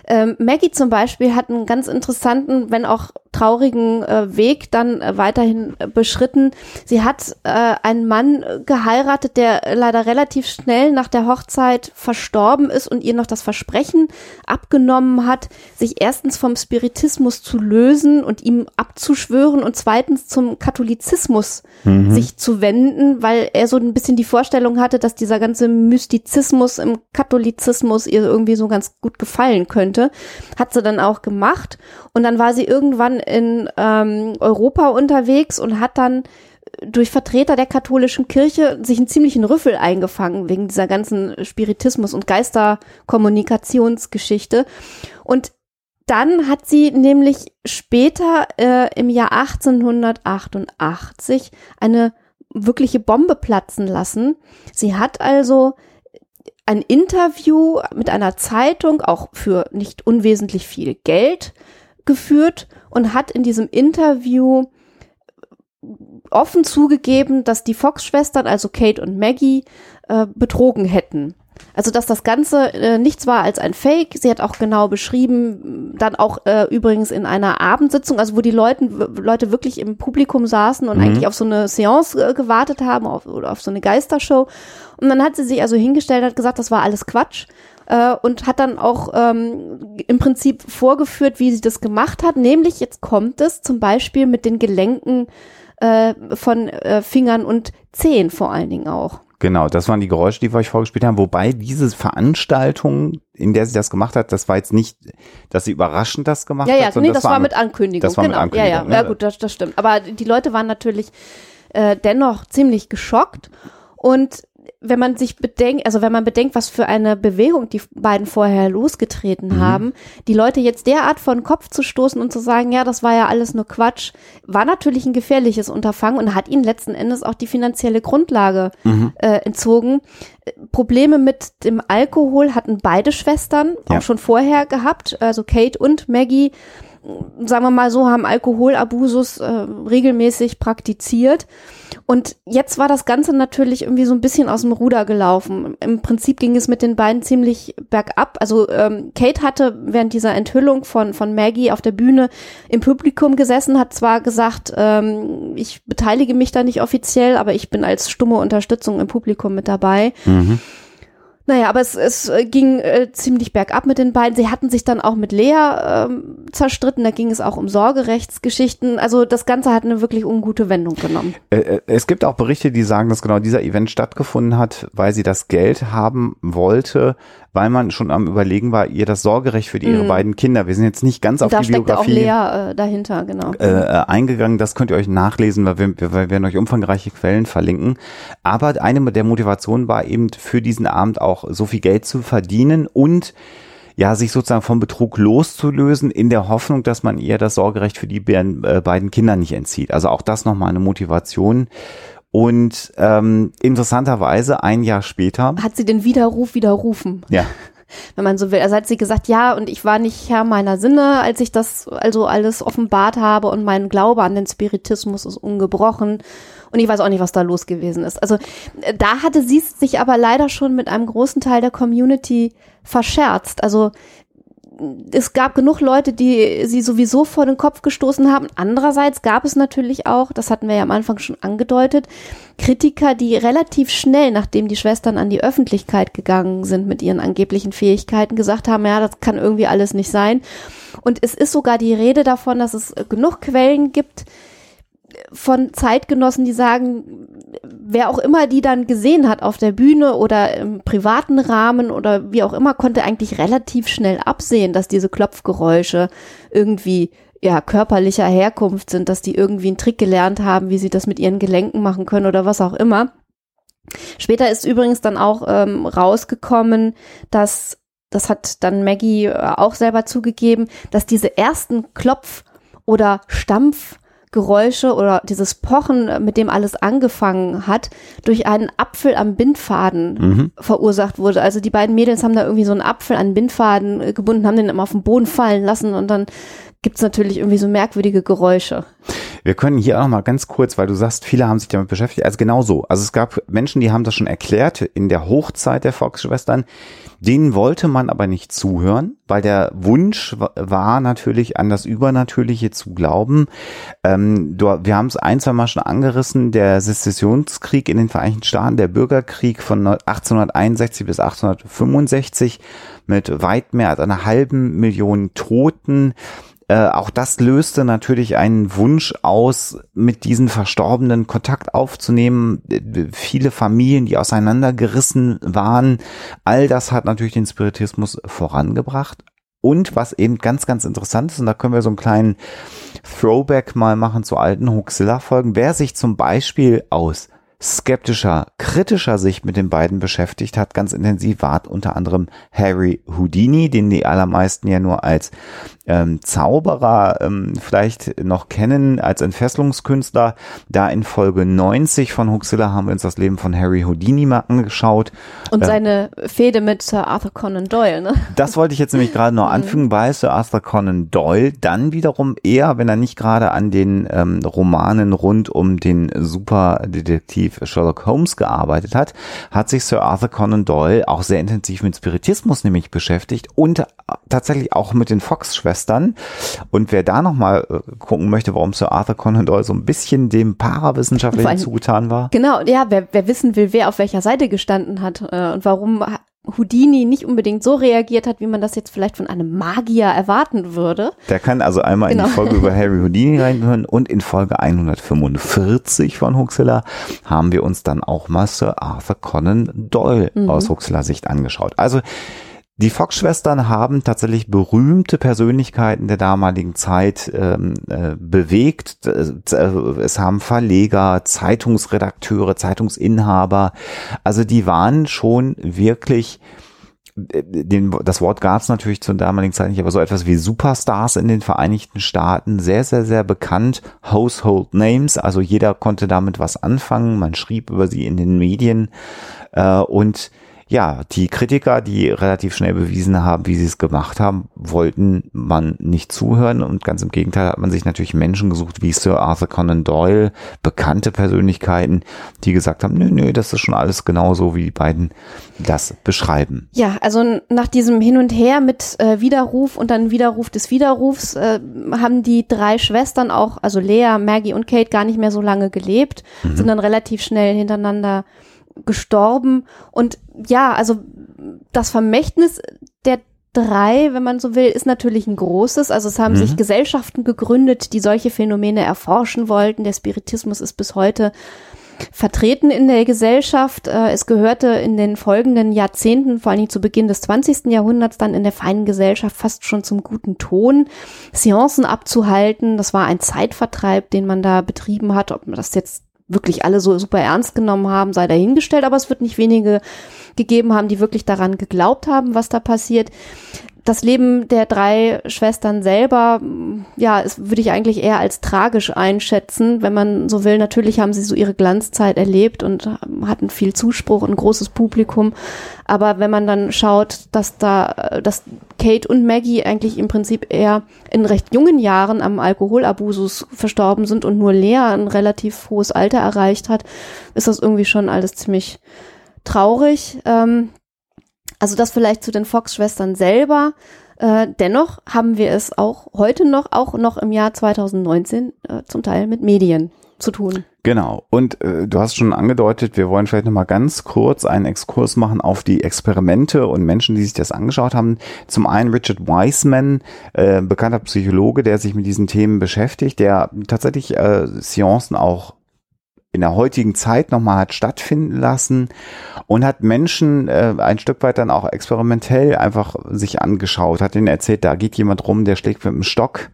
Ähm, Maggie zum Beispiel hat einen ganz interessanten, wenn auch traurigen äh, Weg dann äh, weiterhin äh, beschritten. Sie hat äh, einen Mann äh, geheiratet, der leider relativ schnell nach der Hochzeit verstorben ist und ihr noch das Versprechen abgenommen hat, sich erstens vom Spiritismus zu lösen und ihm abzuschwören und zweitens zum Katholizismus sich zu wenden, weil er so ein bisschen die Vorstellung hatte, dass dieser ganze Mystizismus im Katholizismus ihr irgendwie so ganz gut gefallen könnte. Hat sie dann auch gemacht und dann war sie irgendwann in ähm, Europa unterwegs und hat dann durch Vertreter der katholischen Kirche sich einen ziemlichen Rüffel eingefangen wegen dieser ganzen Spiritismus- und Geisterkommunikationsgeschichte. Und dann hat sie nämlich später äh, im Jahr 1888 eine wirkliche Bombe platzen lassen. Sie hat also ein Interview mit einer Zeitung, auch für nicht unwesentlich viel Geld, geführt und hat in diesem Interview offen zugegeben, dass die Fox-Schwestern, also Kate und Maggie, äh, betrogen hätten. Also dass das Ganze äh, nichts war als ein Fake. Sie hat auch genau beschrieben, dann auch äh, übrigens in einer Abendsitzung, also wo die Leuten, Leute wirklich im Publikum saßen und mhm. eigentlich auf so eine Seance äh, gewartet haben auf, oder auf so eine Geistershow. Und dann hat sie sich also hingestellt, hat gesagt, das war alles Quatsch äh, und hat dann auch ähm, im Prinzip vorgeführt, wie sie das gemacht hat. Nämlich jetzt kommt es zum Beispiel mit den Gelenken äh, von äh, Fingern und Zehen vor allen Dingen auch. Genau, das waren die Geräusche, die wir euch vorgespielt haben. Wobei diese Veranstaltung, in der sie das gemacht hat, das war jetzt nicht, dass sie überraschend das gemacht ja, hat. Ja, ja, nee, das, das war mit Ankündigung. Das war genau. mit Ankündigung. Ja, ja, ne? ja gut, das, das stimmt. Aber die Leute waren natürlich äh, dennoch ziemlich geschockt. Und wenn man sich bedenkt, also wenn man bedenkt, was für eine Bewegung die beiden vorher losgetreten mhm. haben, die Leute jetzt derart vor den Kopf zu stoßen und zu sagen, ja, das war ja alles nur Quatsch, war natürlich ein gefährliches Unterfangen und hat ihnen letzten Endes auch die finanzielle Grundlage mhm. äh, entzogen. Probleme mit dem Alkohol hatten beide Schwestern ja. auch schon vorher gehabt, also Kate und Maggie sagen wir mal so, haben Alkoholabusus äh, regelmäßig praktiziert. Und jetzt war das Ganze natürlich irgendwie so ein bisschen aus dem Ruder gelaufen. Im Prinzip ging es mit den beiden ziemlich bergab. Also ähm, Kate hatte während dieser Enthüllung von, von Maggie auf der Bühne im Publikum gesessen, hat zwar gesagt, ähm, ich beteilige mich da nicht offiziell, aber ich bin als stumme Unterstützung im Publikum mit dabei. Mhm. Naja, aber es, es äh, ging äh, ziemlich bergab mit den beiden. Sie hatten sich dann auch mit Lea ähm, zerstritten. Da ging es auch um Sorgerechtsgeschichten. Also das Ganze hat eine wirklich ungute Wendung genommen. Äh, äh, es gibt auch Berichte, die sagen, dass genau dieser Event stattgefunden hat, weil sie das Geld haben wollte, weil man schon am überlegen war, ihr das Sorgerecht für die, ihre mm. beiden Kinder. Wir sind jetzt nicht ganz auf da die Biografie auch Lea, äh, dahinter, genau. Äh, äh, eingegangen. Das könnt ihr euch nachlesen, weil wir, wir werden euch umfangreiche Quellen verlinken. Aber eine der Motivationen war eben für diesen Abend auch so viel Geld zu verdienen und ja, sich sozusagen vom Betrug loszulösen, in der Hoffnung, dass man ihr das Sorgerecht für die beiden, äh, beiden Kinder nicht entzieht. Also auch das nochmal eine Motivation. Und ähm, interessanterweise ein Jahr später hat sie den Widerruf widerrufen. Ja. Wenn man so will. Also hat sie gesagt, ja, und ich war nicht Herr meiner Sinne, als ich das also alles offenbart habe und mein Glaube an den Spiritismus ist ungebrochen. Und ich weiß auch nicht, was da los gewesen ist. Also äh, da hatte sie sich aber leider schon mit einem großen Teil der Community verscherzt. Also es gab genug Leute, die sie sowieso vor den Kopf gestoßen haben. Andererseits gab es natürlich auch, das hatten wir ja am Anfang schon angedeutet, Kritiker, die relativ schnell, nachdem die Schwestern an die Öffentlichkeit gegangen sind mit ihren angeblichen Fähigkeiten, gesagt haben, ja, das kann irgendwie alles nicht sein. Und es ist sogar die Rede davon, dass es genug Quellen gibt, von Zeitgenossen, die sagen, wer auch immer die dann gesehen hat auf der Bühne oder im privaten Rahmen oder wie auch immer, konnte eigentlich relativ schnell absehen, dass diese Klopfgeräusche irgendwie ja körperlicher Herkunft sind, dass die irgendwie einen Trick gelernt haben, wie sie das mit ihren Gelenken machen können oder was auch immer. Später ist übrigens dann auch ähm, rausgekommen, dass das hat dann Maggie äh, auch selber zugegeben, dass diese ersten Klopf- oder Stampf Geräusche oder dieses Pochen, mit dem alles angefangen hat, durch einen Apfel am Bindfaden mhm. verursacht wurde. Also die beiden Mädels haben da irgendwie so einen Apfel an den Bindfaden äh, gebunden, haben den immer auf den Boden fallen lassen und dann gibt es natürlich irgendwie so merkwürdige Geräusche. Wir können hier auch noch mal ganz kurz, weil du sagst, viele haben sich damit beschäftigt. Also genau so. Also es gab Menschen, die haben das schon erklärt in der Hochzeit der Fox-Schwestern. Denen wollte man aber nicht zuhören, weil der Wunsch war natürlich an das Übernatürliche zu glauben. Ähm, wir haben es ein, zwei Mal schon angerissen, der Sezessionskrieg in den Vereinigten Staaten, der Bürgerkrieg von 1861 bis 1865 mit weit mehr als einer halben Million Toten. Äh, auch das löste natürlich einen Wunsch aus, mit diesen Verstorbenen Kontakt aufzunehmen. Äh, viele Familien, die auseinandergerissen waren. All das hat natürlich den Spiritismus vorangebracht. Und was eben ganz, ganz interessant ist, und da können wir so einen kleinen Throwback mal machen zu alten Huxilla-Folgen, wer sich zum Beispiel aus skeptischer, kritischer sich mit den beiden beschäftigt hat, ganz intensiv, war unter anderem Harry Houdini, den die allermeisten ja nur als ähm, Zauberer ähm, vielleicht noch kennen, als Entfesselungskünstler. Da in Folge 90 von Huxilla haben wir uns das Leben von Harry Houdini mal angeschaut. Und äh, seine Fehde mit Sir Arthur Conan Doyle, ne? Das wollte ich jetzt nämlich gerade noch mhm. anfügen, bei Sir Arthur Conan Doyle, dann wiederum eher, wenn er nicht gerade an den ähm, Romanen rund um den Superdetektiv Sherlock Holmes gearbeitet hat, hat sich Sir Arthur Conan Doyle auch sehr intensiv mit Spiritismus nämlich beschäftigt und tatsächlich auch mit den Fox-Schwestern. Und wer da nochmal äh, gucken möchte, warum Sir Arthur Conan Doyle so ein bisschen dem Parawissenschaftlichen zugetan war. Genau, ja, wer, wer wissen will, wer auf welcher Seite gestanden hat äh, und warum Houdini nicht unbedingt so reagiert hat, wie man das jetzt vielleicht von einem Magier erwarten würde. Der kann also einmal genau. in die genau. Folge über Harry Houdini reinhören und in Folge 145 von Huxilla haben wir uns dann auch mal Sir Arthur Conan Doyle mhm. aus Huxilla Sicht angeschaut. Also die Fox-Schwestern haben tatsächlich berühmte Persönlichkeiten der damaligen Zeit ähm, äh, bewegt. Es haben Verleger, Zeitungsredakteure, Zeitungsinhaber. Also die waren schon wirklich äh, den, das Wort gab es natürlich zur damaligen Zeit nicht, aber so etwas wie Superstars in den Vereinigten Staaten, sehr, sehr, sehr bekannt, Household Names, also jeder konnte damit was anfangen, man schrieb über sie in den Medien. Äh, und ja, die Kritiker, die relativ schnell bewiesen haben, wie sie es gemacht haben, wollten man nicht zuhören und ganz im Gegenteil hat man sich natürlich Menschen gesucht wie Sir Arthur Conan Doyle, bekannte Persönlichkeiten, die gesagt haben, nö, nö, das ist schon alles genauso, wie die beiden das beschreiben. Ja, also nach diesem Hin und Her mit äh, Widerruf und dann Widerruf des Widerrufs äh, haben die drei Schwestern auch, also Lea, Maggie und Kate, gar nicht mehr so lange gelebt, mhm. sind dann relativ schnell hintereinander gestorben. Und ja, also das Vermächtnis der drei, wenn man so will, ist natürlich ein großes. Also es haben mhm. sich Gesellschaften gegründet, die solche Phänomene erforschen wollten. Der Spiritismus ist bis heute vertreten in der Gesellschaft. Äh, es gehörte in den folgenden Jahrzehnten, vor allem zu Beginn des 20. Jahrhunderts, dann in der feinen Gesellschaft fast schon zum guten Ton, Seancen abzuhalten. Das war ein Zeitvertreib, den man da betrieben hat. Ob man das jetzt wirklich alle so super ernst genommen haben, sei dahingestellt, aber es wird nicht wenige gegeben haben, die wirklich daran geglaubt haben, was da passiert das Leben der drei Schwestern selber, ja, es würde ich eigentlich eher als tragisch einschätzen, wenn man so will. Natürlich haben sie so ihre Glanzzeit erlebt und hatten viel Zuspruch und großes Publikum. Aber wenn man dann schaut, dass da, dass Kate und Maggie eigentlich im Prinzip eher in recht jungen Jahren am Alkoholabusus verstorben sind und nur Lea ein relativ hohes Alter erreicht hat, ist das irgendwie schon alles ziemlich traurig. Ähm, also das vielleicht zu den Fox-Schwestern selber. Äh, dennoch haben wir es auch heute noch, auch noch im Jahr 2019 äh, zum Teil mit Medien zu tun. Genau. Und äh, du hast schon angedeutet, wir wollen vielleicht noch mal ganz kurz einen Exkurs machen auf die Experimente und Menschen, die sich das angeschaut haben. Zum einen Richard Wiseman, äh, bekannter Psychologe, der sich mit diesen Themen beschäftigt, der tatsächlich äh, Seancen auch in der heutigen Zeit nochmal hat stattfinden lassen und hat Menschen äh, ein Stück weit dann auch experimentell einfach sich angeschaut, hat ihnen erzählt, da geht jemand rum, der schlägt mit dem Stock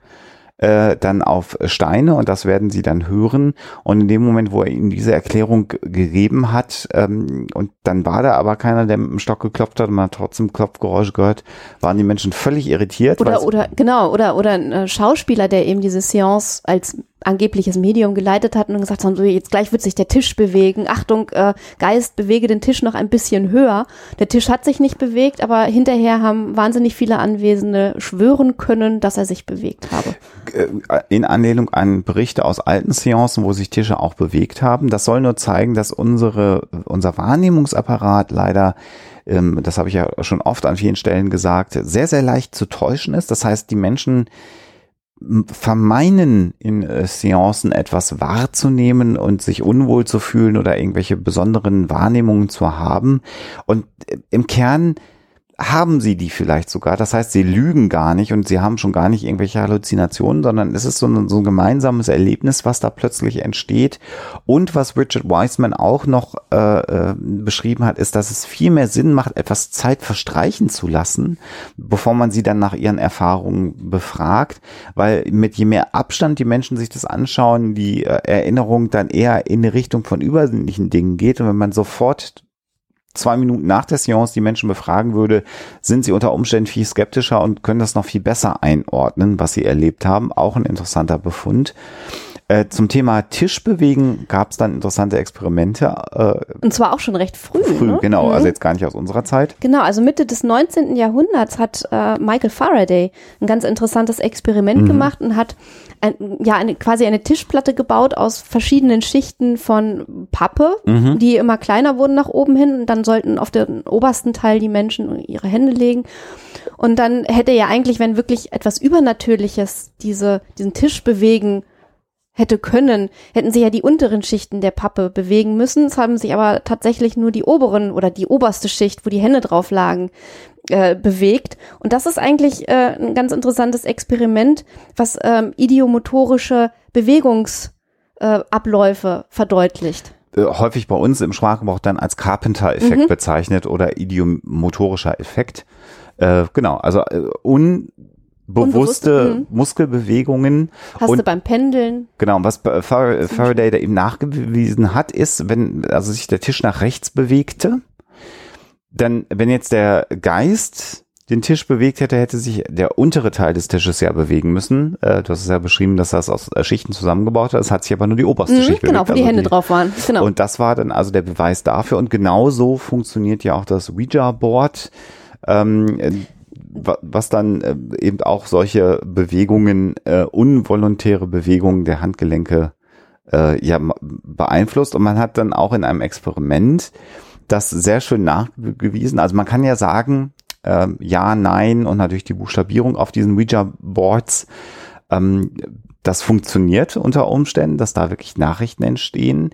äh, dann auf Steine und das werden sie dann hören. Und in dem Moment, wo er ihnen diese Erklärung gegeben hat, ähm, und dann war da aber keiner, der mit dem Stock geklopft hat und man hat trotzdem Klopfgeräusche gehört, waren die Menschen völlig irritiert. Oder, oder genau, oder, oder ein äh, Schauspieler, der eben diese Seance als angebliches Medium geleitet hat und gesagt haben, so jetzt gleich wird sich der Tisch bewegen. Achtung, äh, Geist, bewege den Tisch noch ein bisschen höher. Der Tisch hat sich nicht bewegt, aber hinterher haben wahnsinnig viele Anwesende schwören können, dass er sich bewegt habe. Äh, in Anlehnung an Berichte aus alten Seancen, wo sich Tische auch bewegt haben. Das soll nur zeigen, dass unsere, unser Wahrnehmungsapparat leider ähm, das habe ich ja schon oft an vielen Stellen gesagt, sehr, sehr leicht zu täuschen ist. Das heißt, die Menschen vermeinen, in äh, Seancen etwas wahrzunehmen und sich unwohl zu fühlen oder irgendwelche besonderen Wahrnehmungen zu haben. Und äh, im Kern haben sie die vielleicht sogar. Das heißt, sie lügen gar nicht und sie haben schon gar nicht irgendwelche Halluzinationen, sondern es ist so ein, so ein gemeinsames Erlebnis, was da plötzlich entsteht. Und was Richard Wiseman auch noch äh, äh, beschrieben hat, ist, dass es viel mehr Sinn macht, etwas Zeit verstreichen zu lassen, bevor man sie dann nach ihren Erfahrungen befragt, weil mit je mehr Abstand die Menschen sich das anschauen, die äh, Erinnerung dann eher in die Richtung von übersinnlichen Dingen geht und wenn man sofort zwei Minuten nach der Seance die Menschen befragen würde, sind sie unter Umständen viel skeptischer und können das noch viel besser einordnen, was sie erlebt haben. Auch ein interessanter Befund. Äh, zum Thema Tischbewegen gab es dann interessante Experimente. Äh, und zwar auch schon recht früh. Früh, ne? genau. Mhm. Also jetzt gar nicht aus unserer Zeit. Genau, also Mitte des 19. Jahrhunderts hat äh, Michael Faraday ein ganz interessantes Experiment mhm. gemacht und hat ein, ja eine, quasi eine Tischplatte gebaut aus verschiedenen Schichten von Pappe, mhm. die immer kleiner wurden nach oben hin und dann sollten auf den obersten Teil die Menschen ihre Hände legen. Und dann hätte ja eigentlich, wenn wirklich etwas Übernatürliches diese, diesen Tisch bewegen hätte können, hätten sie ja die unteren Schichten der Pappe bewegen müssen. Es haben sich aber tatsächlich nur die oberen oder die oberste Schicht, wo die Hände drauf lagen, äh, bewegt. Und das ist eigentlich äh, ein ganz interessantes Experiment, was ähm, idiomotorische Bewegungsabläufe äh, verdeutlicht äh, häufig bei uns im Sprachgebrauch dann als Carpenter-Effekt mhm. bezeichnet oder idiomotorischer Effekt. Äh, genau, also äh, un bewusste mhm. Muskelbewegungen. Hast und, du beim Pendeln. Genau, was Faraday da eben nachgewiesen hat, ist, wenn also sich der Tisch nach rechts bewegte, dann, wenn jetzt der Geist den Tisch bewegt hätte, hätte sich der untere Teil des Tisches ja bewegen müssen. Äh, du hast es ja beschrieben, dass das aus äh, Schichten zusammengebaut hat. Es hat sich aber nur die oberste mhm, Schicht genau, bewegt. Genau, wo die also Hände die, drauf waren. Genau. Und das war dann also der Beweis dafür. Und genauso funktioniert ja auch das Ouija-Board. Ähm, was dann äh, eben auch solche Bewegungen, äh, unvolontäre Bewegungen der Handgelenke äh, ja beeinflusst. Und man hat dann auch in einem Experiment das sehr schön nachgewiesen. Also man kann ja sagen, äh, ja, nein und natürlich die Buchstabierung auf diesen Ouija-Boards ähm, das funktioniert unter Umständen, dass da wirklich Nachrichten entstehen.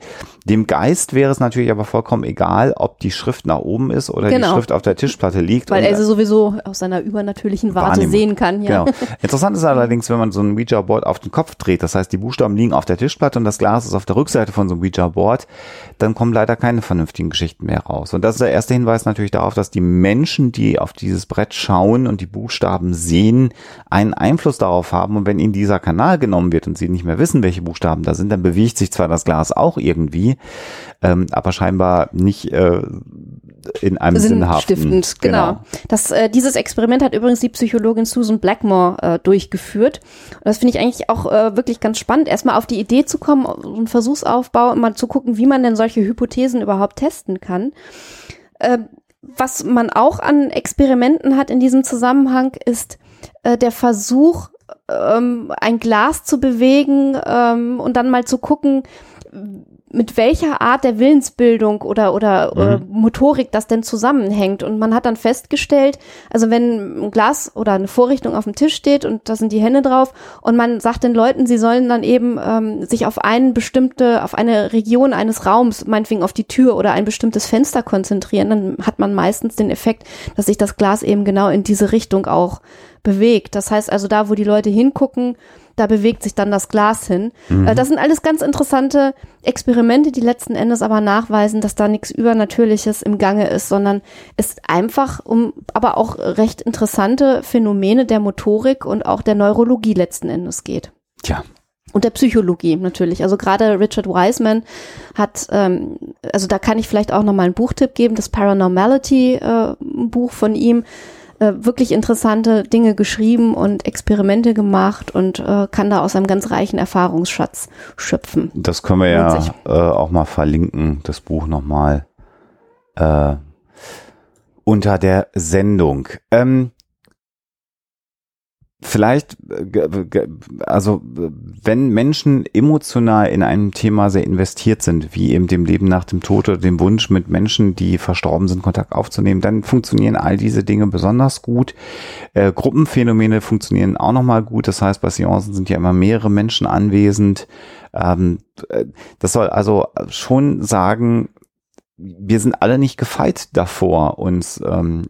Dem Geist wäre es natürlich aber vollkommen egal, ob die Schrift nach oben ist oder genau. die Schrift auf der Tischplatte liegt. Weil er sie sowieso aus seiner übernatürlichen Warte wahrnehmen. sehen kann. Ja. Genau. Interessant ist allerdings, wenn man so ein Ouija-Board auf den Kopf dreht, das heißt, die Buchstaben liegen auf der Tischplatte und das Glas ist auf der Rückseite von so einem Ouija-Board, dann kommen leider keine vernünftigen Geschichten mehr raus. Und das ist der erste Hinweis natürlich darauf, dass die Menschen, die auf dieses Brett schauen und die Buchstaben sehen, einen Einfluss darauf haben. Und wenn ihnen dieser Kanal genommen genommen wird und sie nicht mehr wissen, welche Buchstaben da sind, dann bewegt sich zwar das Glas auch irgendwie, ähm, aber scheinbar nicht äh, in einem sinnhaften. Stiftend, genau. genau. Das, äh, dieses Experiment hat übrigens die Psychologin Susan Blackmore äh, durchgeführt. Und das finde ich eigentlich auch äh, wirklich ganz spannend, erstmal auf die Idee zu kommen, einen Versuchsaufbau mal zu gucken, wie man denn solche Hypothesen überhaupt testen kann. Äh, was man auch an Experimenten hat in diesem Zusammenhang, ist äh, der Versuch, ähm, ein Glas zu bewegen ähm, und dann mal zu gucken, mit welcher Art der Willensbildung oder, oder, mhm. oder Motorik das denn zusammenhängt. Und man hat dann festgestellt, also wenn ein Glas oder eine Vorrichtung auf dem Tisch steht und da sind die Hände drauf und man sagt den Leuten, sie sollen dann eben ähm, sich auf eine bestimmte, auf eine Region eines Raums, meinetwegen auf die Tür oder ein bestimmtes Fenster konzentrieren, dann hat man meistens den Effekt, dass sich das Glas eben genau in diese Richtung auch bewegt. Das heißt also, da wo die Leute hingucken, da bewegt sich dann das Glas hin. Mhm. Äh, das sind alles ganz interessante Experimente, die letzten Endes aber nachweisen, dass da nichts Übernatürliches im Gange ist, sondern es einfach um aber auch recht interessante Phänomene der Motorik und auch der Neurologie letzten Endes geht. Tja, und der Psychologie natürlich. Also gerade Richard Wiseman hat, ähm, also da kann ich vielleicht auch nochmal einen Buchtipp geben, das Paranormality-Buch äh, von ihm äh, wirklich interessante Dinge geschrieben und Experimente gemacht und äh, kann da aus einem ganz reichen Erfahrungsschatz schöpfen. Das können wir ja äh, auch mal verlinken, das Buch nochmal äh, unter der Sendung. Ähm, vielleicht, äh, also wenn Menschen emotional in einem Thema sehr investiert sind, wie eben dem Leben nach dem Tod oder dem Wunsch mit Menschen, die verstorben sind, Kontakt aufzunehmen, dann funktionieren all diese Dinge besonders gut. Äh, Gruppenphänomene funktionieren auch nochmal gut. Das heißt, bei Seancen sind ja immer mehrere Menschen anwesend. Ähm, äh, das soll also schon sagen, wir sind alle nicht gefeit davor, uns, ähm,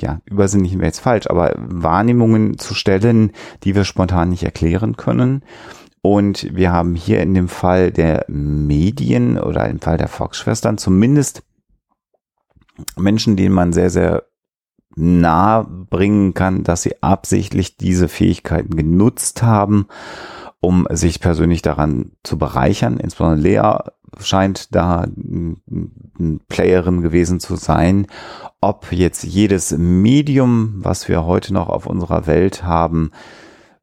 ja, übersinnig wäre jetzt falsch, aber Wahrnehmungen zu stellen, die wir spontan nicht erklären können. Und wir haben hier in dem Fall der Medien oder im Fall der Fox-Schwestern zumindest Menschen, denen man sehr, sehr nah bringen kann, dass sie absichtlich diese Fähigkeiten genutzt haben, um sich persönlich daran zu bereichern. Insbesondere Lea scheint da ein Playerin gewesen zu sein. Ob jetzt jedes Medium, was wir heute noch auf unserer Welt haben,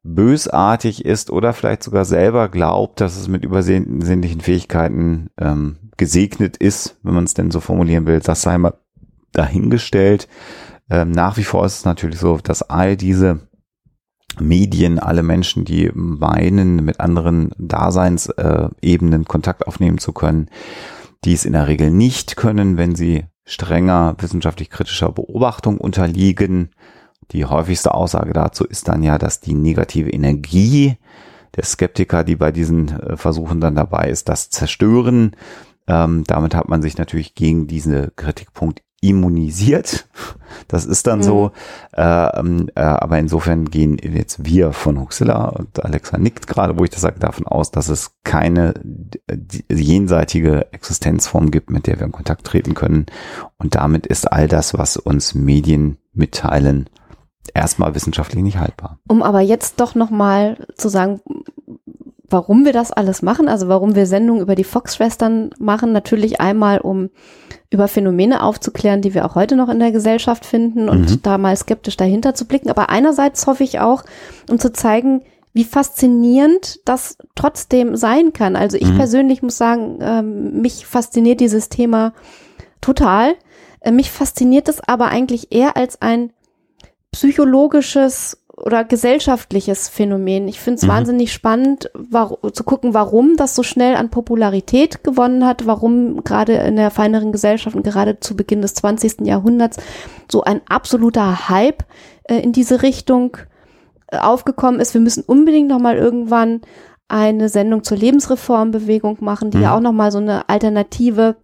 bösartig ist oder vielleicht sogar selber glaubt, dass es mit übersinnlichen Fähigkeiten ähm, gesegnet ist, wenn man es denn so formulieren will, das sei mal dahingestellt. Ähm, nach wie vor ist es natürlich so, dass all diese Medien, alle Menschen, die meinen, mit anderen Daseinsebenen Kontakt aufnehmen zu können, die es in der Regel nicht können, wenn sie strenger wissenschaftlich kritischer Beobachtung unterliegen. Die häufigste Aussage dazu ist dann ja, dass die negative Energie der Skeptiker, die bei diesen äh, Versuchen dann dabei ist, das zerstören. Ähm, damit hat man sich natürlich gegen diesen Kritikpunkt immunisiert. Das ist dann mhm. so. Äh, äh, aber insofern gehen jetzt wir von Huxilla und Alexa nickt gerade, wo ich das sage, davon aus, dass es keine jenseitige Existenzform gibt, mit der wir in Kontakt treten können. Und damit ist all das, was uns Medien mitteilen, erstmal wissenschaftlich nicht haltbar. Um aber jetzt doch nochmal zu sagen, warum wir das alles machen, also warum wir Sendungen über die Fox-Schwestern machen, natürlich einmal, um über Phänomene aufzuklären, die wir auch heute noch in der Gesellschaft finden und mhm. da mal skeptisch dahinter zu blicken. Aber einerseits hoffe ich auch, um zu zeigen, wie faszinierend das trotzdem sein kann. Also ich mhm. persönlich muss sagen, ähm, mich fasziniert dieses Thema total. Äh, mich fasziniert es aber eigentlich eher als ein psychologisches oder gesellschaftliches Phänomen. Ich finde es mhm. wahnsinnig spannend, zu gucken, warum das so schnell an Popularität gewonnen hat, warum gerade in der feineren Gesellschaft und gerade zu Beginn des 20. Jahrhunderts so ein absoluter Hype äh, in diese Richtung äh, aufgekommen ist. Wir müssen unbedingt nochmal irgendwann eine Sendung zur Lebensreformbewegung machen, die mhm. ja auch nochmal so eine Alternative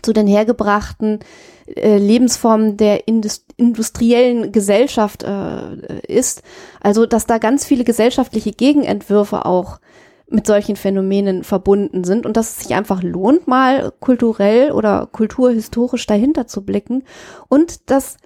zu den hergebrachten äh, Lebensformen der Indust industriellen Gesellschaft äh, ist. Also, dass da ganz viele gesellschaftliche Gegenentwürfe auch mit solchen Phänomenen verbunden sind und dass es sich einfach lohnt, mal kulturell oder kulturhistorisch dahinter zu blicken und dass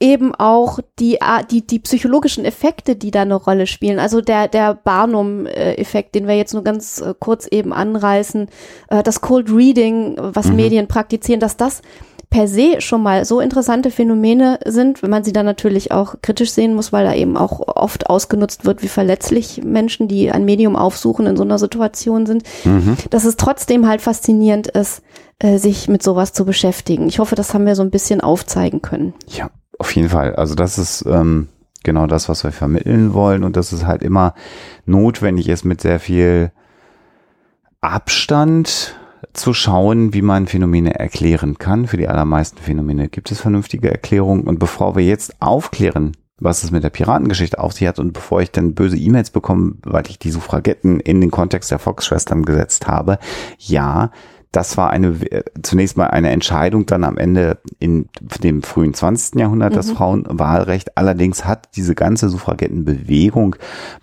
eben auch die, die, die psychologischen Effekte, die da eine Rolle spielen. Also der, der Barnum-Effekt, den wir jetzt nur ganz äh, kurz eben anreißen, äh, das Cold Reading, was mhm. Medien praktizieren, dass das per se schon mal so interessante Phänomene sind, wenn man sie dann natürlich auch kritisch sehen muss, weil da eben auch oft ausgenutzt wird, wie verletzlich Menschen, die ein Medium aufsuchen, in so einer Situation sind, mhm. dass es trotzdem halt faszinierend ist, äh, sich mit sowas zu beschäftigen. Ich hoffe, das haben wir so ein bisschen aufzeigen können. Ja, auf jeden Fall. Also das ist ähm, genau das, was wir vermitteln wollen und das ist halt immer notwendig ist, mit sehr viel Abstand zu schauen, wie man Phänomene erklären kann. Für die allermeisten Phänomene gibt es vernünftige Erklärungen. Und bevor wir jetzt aufklären, was es mit der Piratengeschichte auf sich hat und bevor ich dann böse E-Mails bekomme, weil ich die Suffragetten in den Kontext der Fox-Schwestern gesetzt habe, ja, das war eine zunächst mal eine Entscheidung dann am Ende in dem frühen 20. Jahrhundert, mhm. das Frauenwahlrecht. Allerdings hat diese ganze Suffragettenbewegung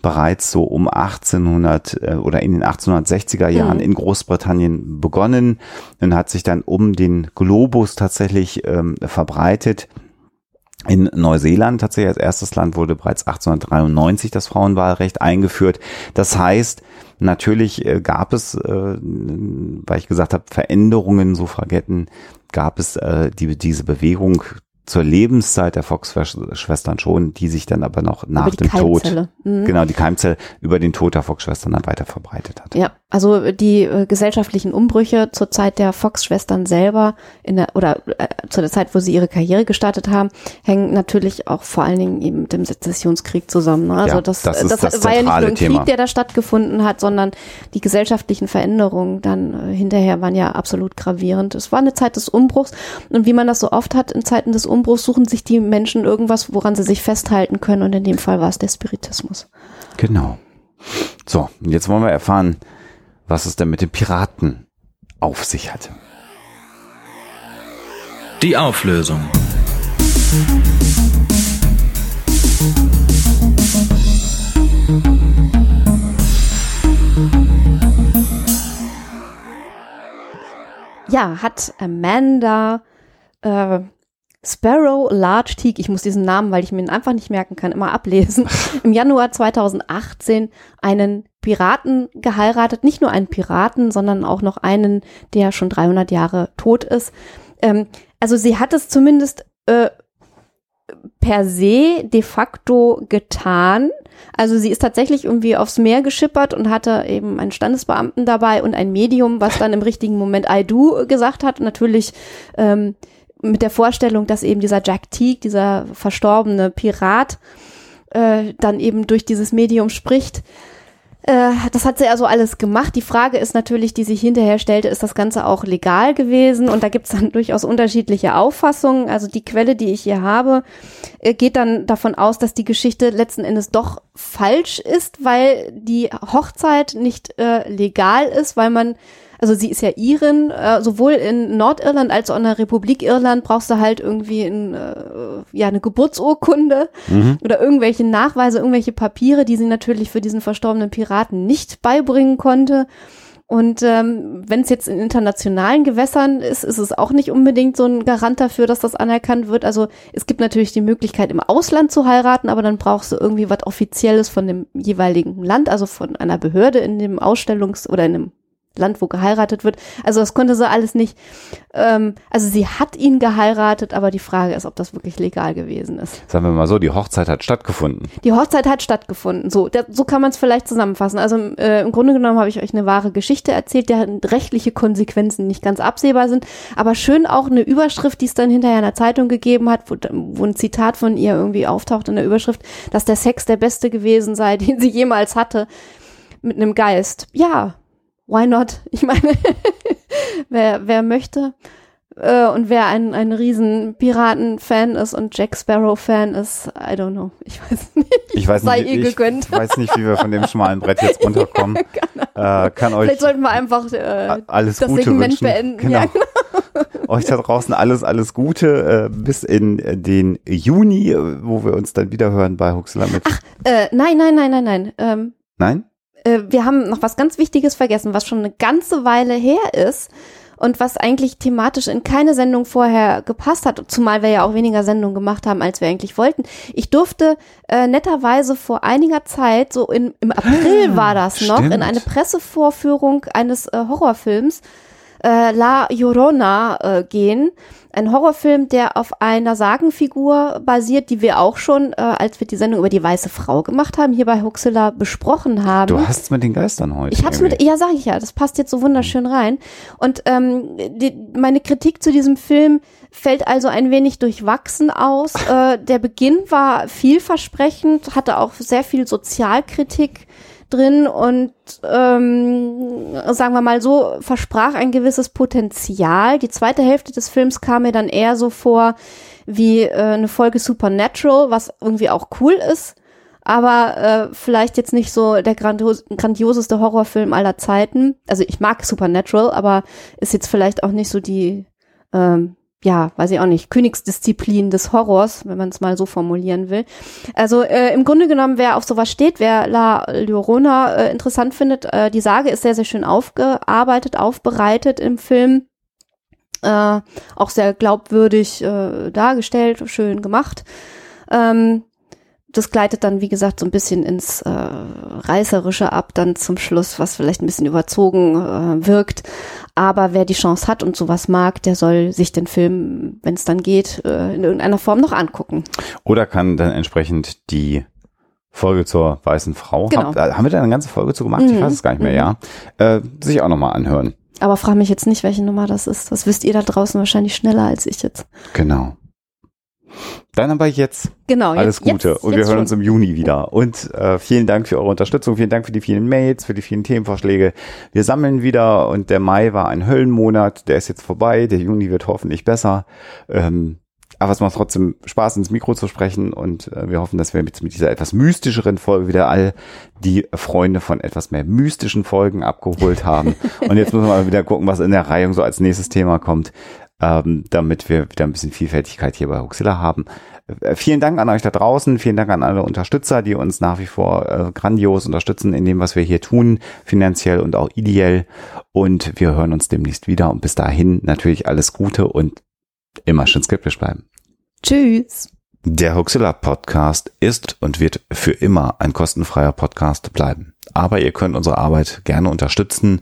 bereits so um 1800 äh, oder in den 1860er Jahren mhm. in Großbritannien begonnen und hat sich dann um den Globus tatsächlich ähm, verbreitet. In Neuseeland tatsächlich als erstes Land wurde bereits 1893 das Frauenwahlrecht eingeführt. Das heißt, Natürlich äh, gab es, äh, weil ich gesagt habe, Veränderungen, Suffragetten, gab es äh, die, diese Bewegung zur Lebenszeit der Fox-Schwestern schon, die sich dann aber noch nach dem Keimzelle. Tod, mhm. genau, die Keimzelle über den Tod der Fox-Schwestern dann weiter verbreitet hat. Ja, also die äh, gesellschaftlichen Umbrüche zur Zeit der Fox-Schwestern selber in der, oder äh, zu der Zeit, wo sie ihre Karriere gestartet haben, hängen natürlich auch vor allen Dingen eben mit dem Sezessionskrieg zusammen. Ne? Also ja, das, das, das, das war ja nicht nur ein Thema. Krieg, der da stattgefunden hat, sondern die gesellschaftlichen Veränderungen dann äh, hinterher waren ja absolut gravierend. Es war eine Zeit des Umbruchs und wie man das so oft hat in Zeiten des Umbruchs, Umbruch suchen sich die Menschen irgendwas, woran sie sich festhalten können. Und in dem Fall war es der Spiritismus. Genau. So, jetzt wollen wir erfahren, was es denn mit den Piraten auf sich hatte. Die Auflösung. Ja, hat Amanda äh, Sparrow Large Teague, ich muss diesen Namen, weil ich mir ihn einfach nicht merken kann, immer ablesen, im Januar 2018 einen Piraten geheiratet. Nicht nur einen Piraten, sondern auch noch einen, der schon 300 Jahre tot ist. Ähm, also sie hat es zumindest äh, per se de facto getan. Also sie ist tatsächlich irgendwie aufs Meer geschippert und hatte eben einen Standesbeamten dabei und ein Medium, was dann im richtigen Moment I do gesagt hat. Natürlich ähm, mit der Vorstellung, dass eben dieser Jack Teague, dieser verstorbene Pirat, äh, dann eben durch dieses Medium spricht. Äh, das hat sie also alles gemacht. Die Frage ist natürlich, die sich hinterher stellte, ist das Ganze auch legal gewesen? Und da gibt es dann durchaus unterschiedliche Auffassungen. Also die Quelle, die ich hier habe, äh, geht dann davon aus, dass die Geschichte letzten Endes doch falsch ist, weil die Hochzeit nicht äh, legal ist, weil man also sie ist ja Irin, äh, sowohl in Nordirland als auch in der Republik Irland brauchst du halt irgendwie ein, äh, ja, eine Geburtsurkunde mhm. oder irgendwelche Nachweise, irgendwelche Papiere, die sie natürlich für diesen verstorbenen Piraten nicht beibringen konnte. Und ähm, wenn es jetzt in internationalen Gewässern ist, ist es auch nicht unbedingt so ein Garant dafür, dass das anerkannt wird. Also es gibt natürlich die Möglichkeit, im Ausland zu heiraten, aber dann brauchst du irgendwie was Offizielles von dem jeweiligen Land, also von einer Behörde in dem Ausstellungs- oder in dem Land, wo geheiratet wird. Also das konnte sie alles nicht. Ähm, also sie hat ihn geheiratet, aber die Frage ist, ob das wirklich legal gewesen ist. Sagen wir mal so, die Hochzeit hat stattgefunden. Die Hochzeit hat stattgefunden. So, der, so kann man es vielleicht zusammenfassen. Also äh, im Grunde genommen habe ich euch eine wahre Geschichte erzählt, deren rechtliche Konsequenzen nicht ganz absehbar sind, aber schön auch eine Überschrift, die es dann hinterher in der Zeitung gegeben hat, wo, wo ein Zitat von ihr irgendwie auftaucht in der Überschrift, dass der Sex der beste gewesen sei, den sie jemals hatte mit einem Geist. Ja, why not? Ich meine, wer, wer möchte äh, und wer ein, ein riesen Piraten-Fan ist und Jack Sparrow-Fan ist, I don't know. Ich weiß nicht. Ich weiß Sei nicht, ihr ich gegönnt. weiß nicht, wie wir von dem schmalen Brett jetzt runterkommen. äh, kann euch Vielleicht sollten wir einfach äh, alles das Gute Segment wünschen. beenden. Genau. Ja, euch da draußen alles, alles Gute äh, bis in den Juni, wo wir uns dann wieder hören bei Huxler mit. Äh, nein, nein, nein, nein, nein. Ähm, Nein? Äh, wir haben noch was ganz Wichtiges vergessen, was schon eine ganze Weile her ist und was eigentlich thematisch in keine Sendung vorher gepasst hat, zumal wir ja auch weniger Sendungen gemacht haben, als wir eigentlich wollten. Ich durfte äh, netterweise vor einiger Zeit, so in, im April war das noch, Stimmt. in eine Pressevorführung eines äh, Horrorfilms äh, La Llorona äh, gehen. Ein Horrorfilm, der auf einer Sagenfigur basiert, die wir auch schon, äh, als wir die Sendung über die weiße Frau gemacht haben, hier bei Huxilla besprochen haben. Du hast's mit den Geistern heute. Ich hab's irgendwie. mit, ja, sag ich ja, das passt jetzt so wunderschön rein. Und ähm, die, meine Kritik zu diesem Film fällt also ein wenig durchwachsen aus. Äh, der Beginn war vielversprechend, hatte auch sehr viel Sozialkritik drin und ähm, sagen wir mal so, versprach ein gewisses Potenzial. Die zweite Hälfte des Films kam mir dann eher so vor wie äh, eine Folge Supernatural, was irgendwie auch cool ist aber äh, vielleicht jetzt nicht so der grandios grandioseste Horrorfilm aller Zeiten. Also ich mag Supernatural, aber ist jetzt vielleicht auch nicht so die, ähm, ja, weiß ich auch nicht, Königsdisziplin des Horrors, wenn man es mal so formulieren will. Also äh, im Grunde genommen, wer auf sowas steht, wer La Llorona äh, interessant findet, äh, die Sage ist sehr, sehr schön aufgearbeitet, aufbereitet im Film. Äh, auch sehr glaubwürdig äh, dargestellt, schön gemacht. Ähm, das gleitet dann, wie gesagt, so ein bisschen ins äh, Reißerische ab, dann zum Schluss, was vielleicht ein bisschen überzogen äh, wirkt. Aber wer die Chance hat und sowas mag, der soll sich den Film, wenn es dann geht, äh, in irgendeiner Form noch angucken. Oder kann dann entsprechend die Folge zur weißen Frau, Genau. Hab, äh, haben wir da eine ganze Folge zu gemacht? Ich Mhm. weiß es gar nicht mehr, Mhm. ja. Äh, sich auch nochmal anhören. Aber frage mich jetzt nicht, welche Nummer das ist. Das wisst ihr da draußen wahrscheinlich schneller als ich jetzt. Genau. Dann aber jetzt Genau. alles jetzt, Gute jetzt, und wir jetzt hören schon. uns im Juni wieder. Und äh, vielen Dank für eure Unterstützung, vielen Dank für die vielen Mails, für die vielen Themenvorschläge. Wir sammeln wieder und der Mai war ein Höllenmonat, der ist jetzt vorbei, der Juni wird hoffentlich besser. Ähm, aber es macht trotzdem Spaß, ins Mikro zu sprechen und äh, wir hoffen, dass wir mit, mit dieser etwas mystischeren Folge wieder all die Freunde von etwas mehr mystischen Folgen abgeholt haben. und jetzt müssen wir mal wieder gucken, was in der Reihe so als nächstes Thema kommt. Ähm, damit wir wieder ein bisschen Vielfältigkeit hier bei Huxilla haben. Äh, vielen Dank an euch da draußen, vielen Dank an alle Unterstützer, die uns nach wie vor äh, grandios unterstützen in dem, was wir hier tun, finanziell und auch ideell. Und wir hören uns demnächst wieder und bis dahin natürlich alles Gute und immer schön skeptisch bleiben. Tschüss. Der Huxilla Podcast ist und wird für immer ein kostenfreier Podcast bleiben. Aber ihr könnt unsere Arbeit gerne unterstützen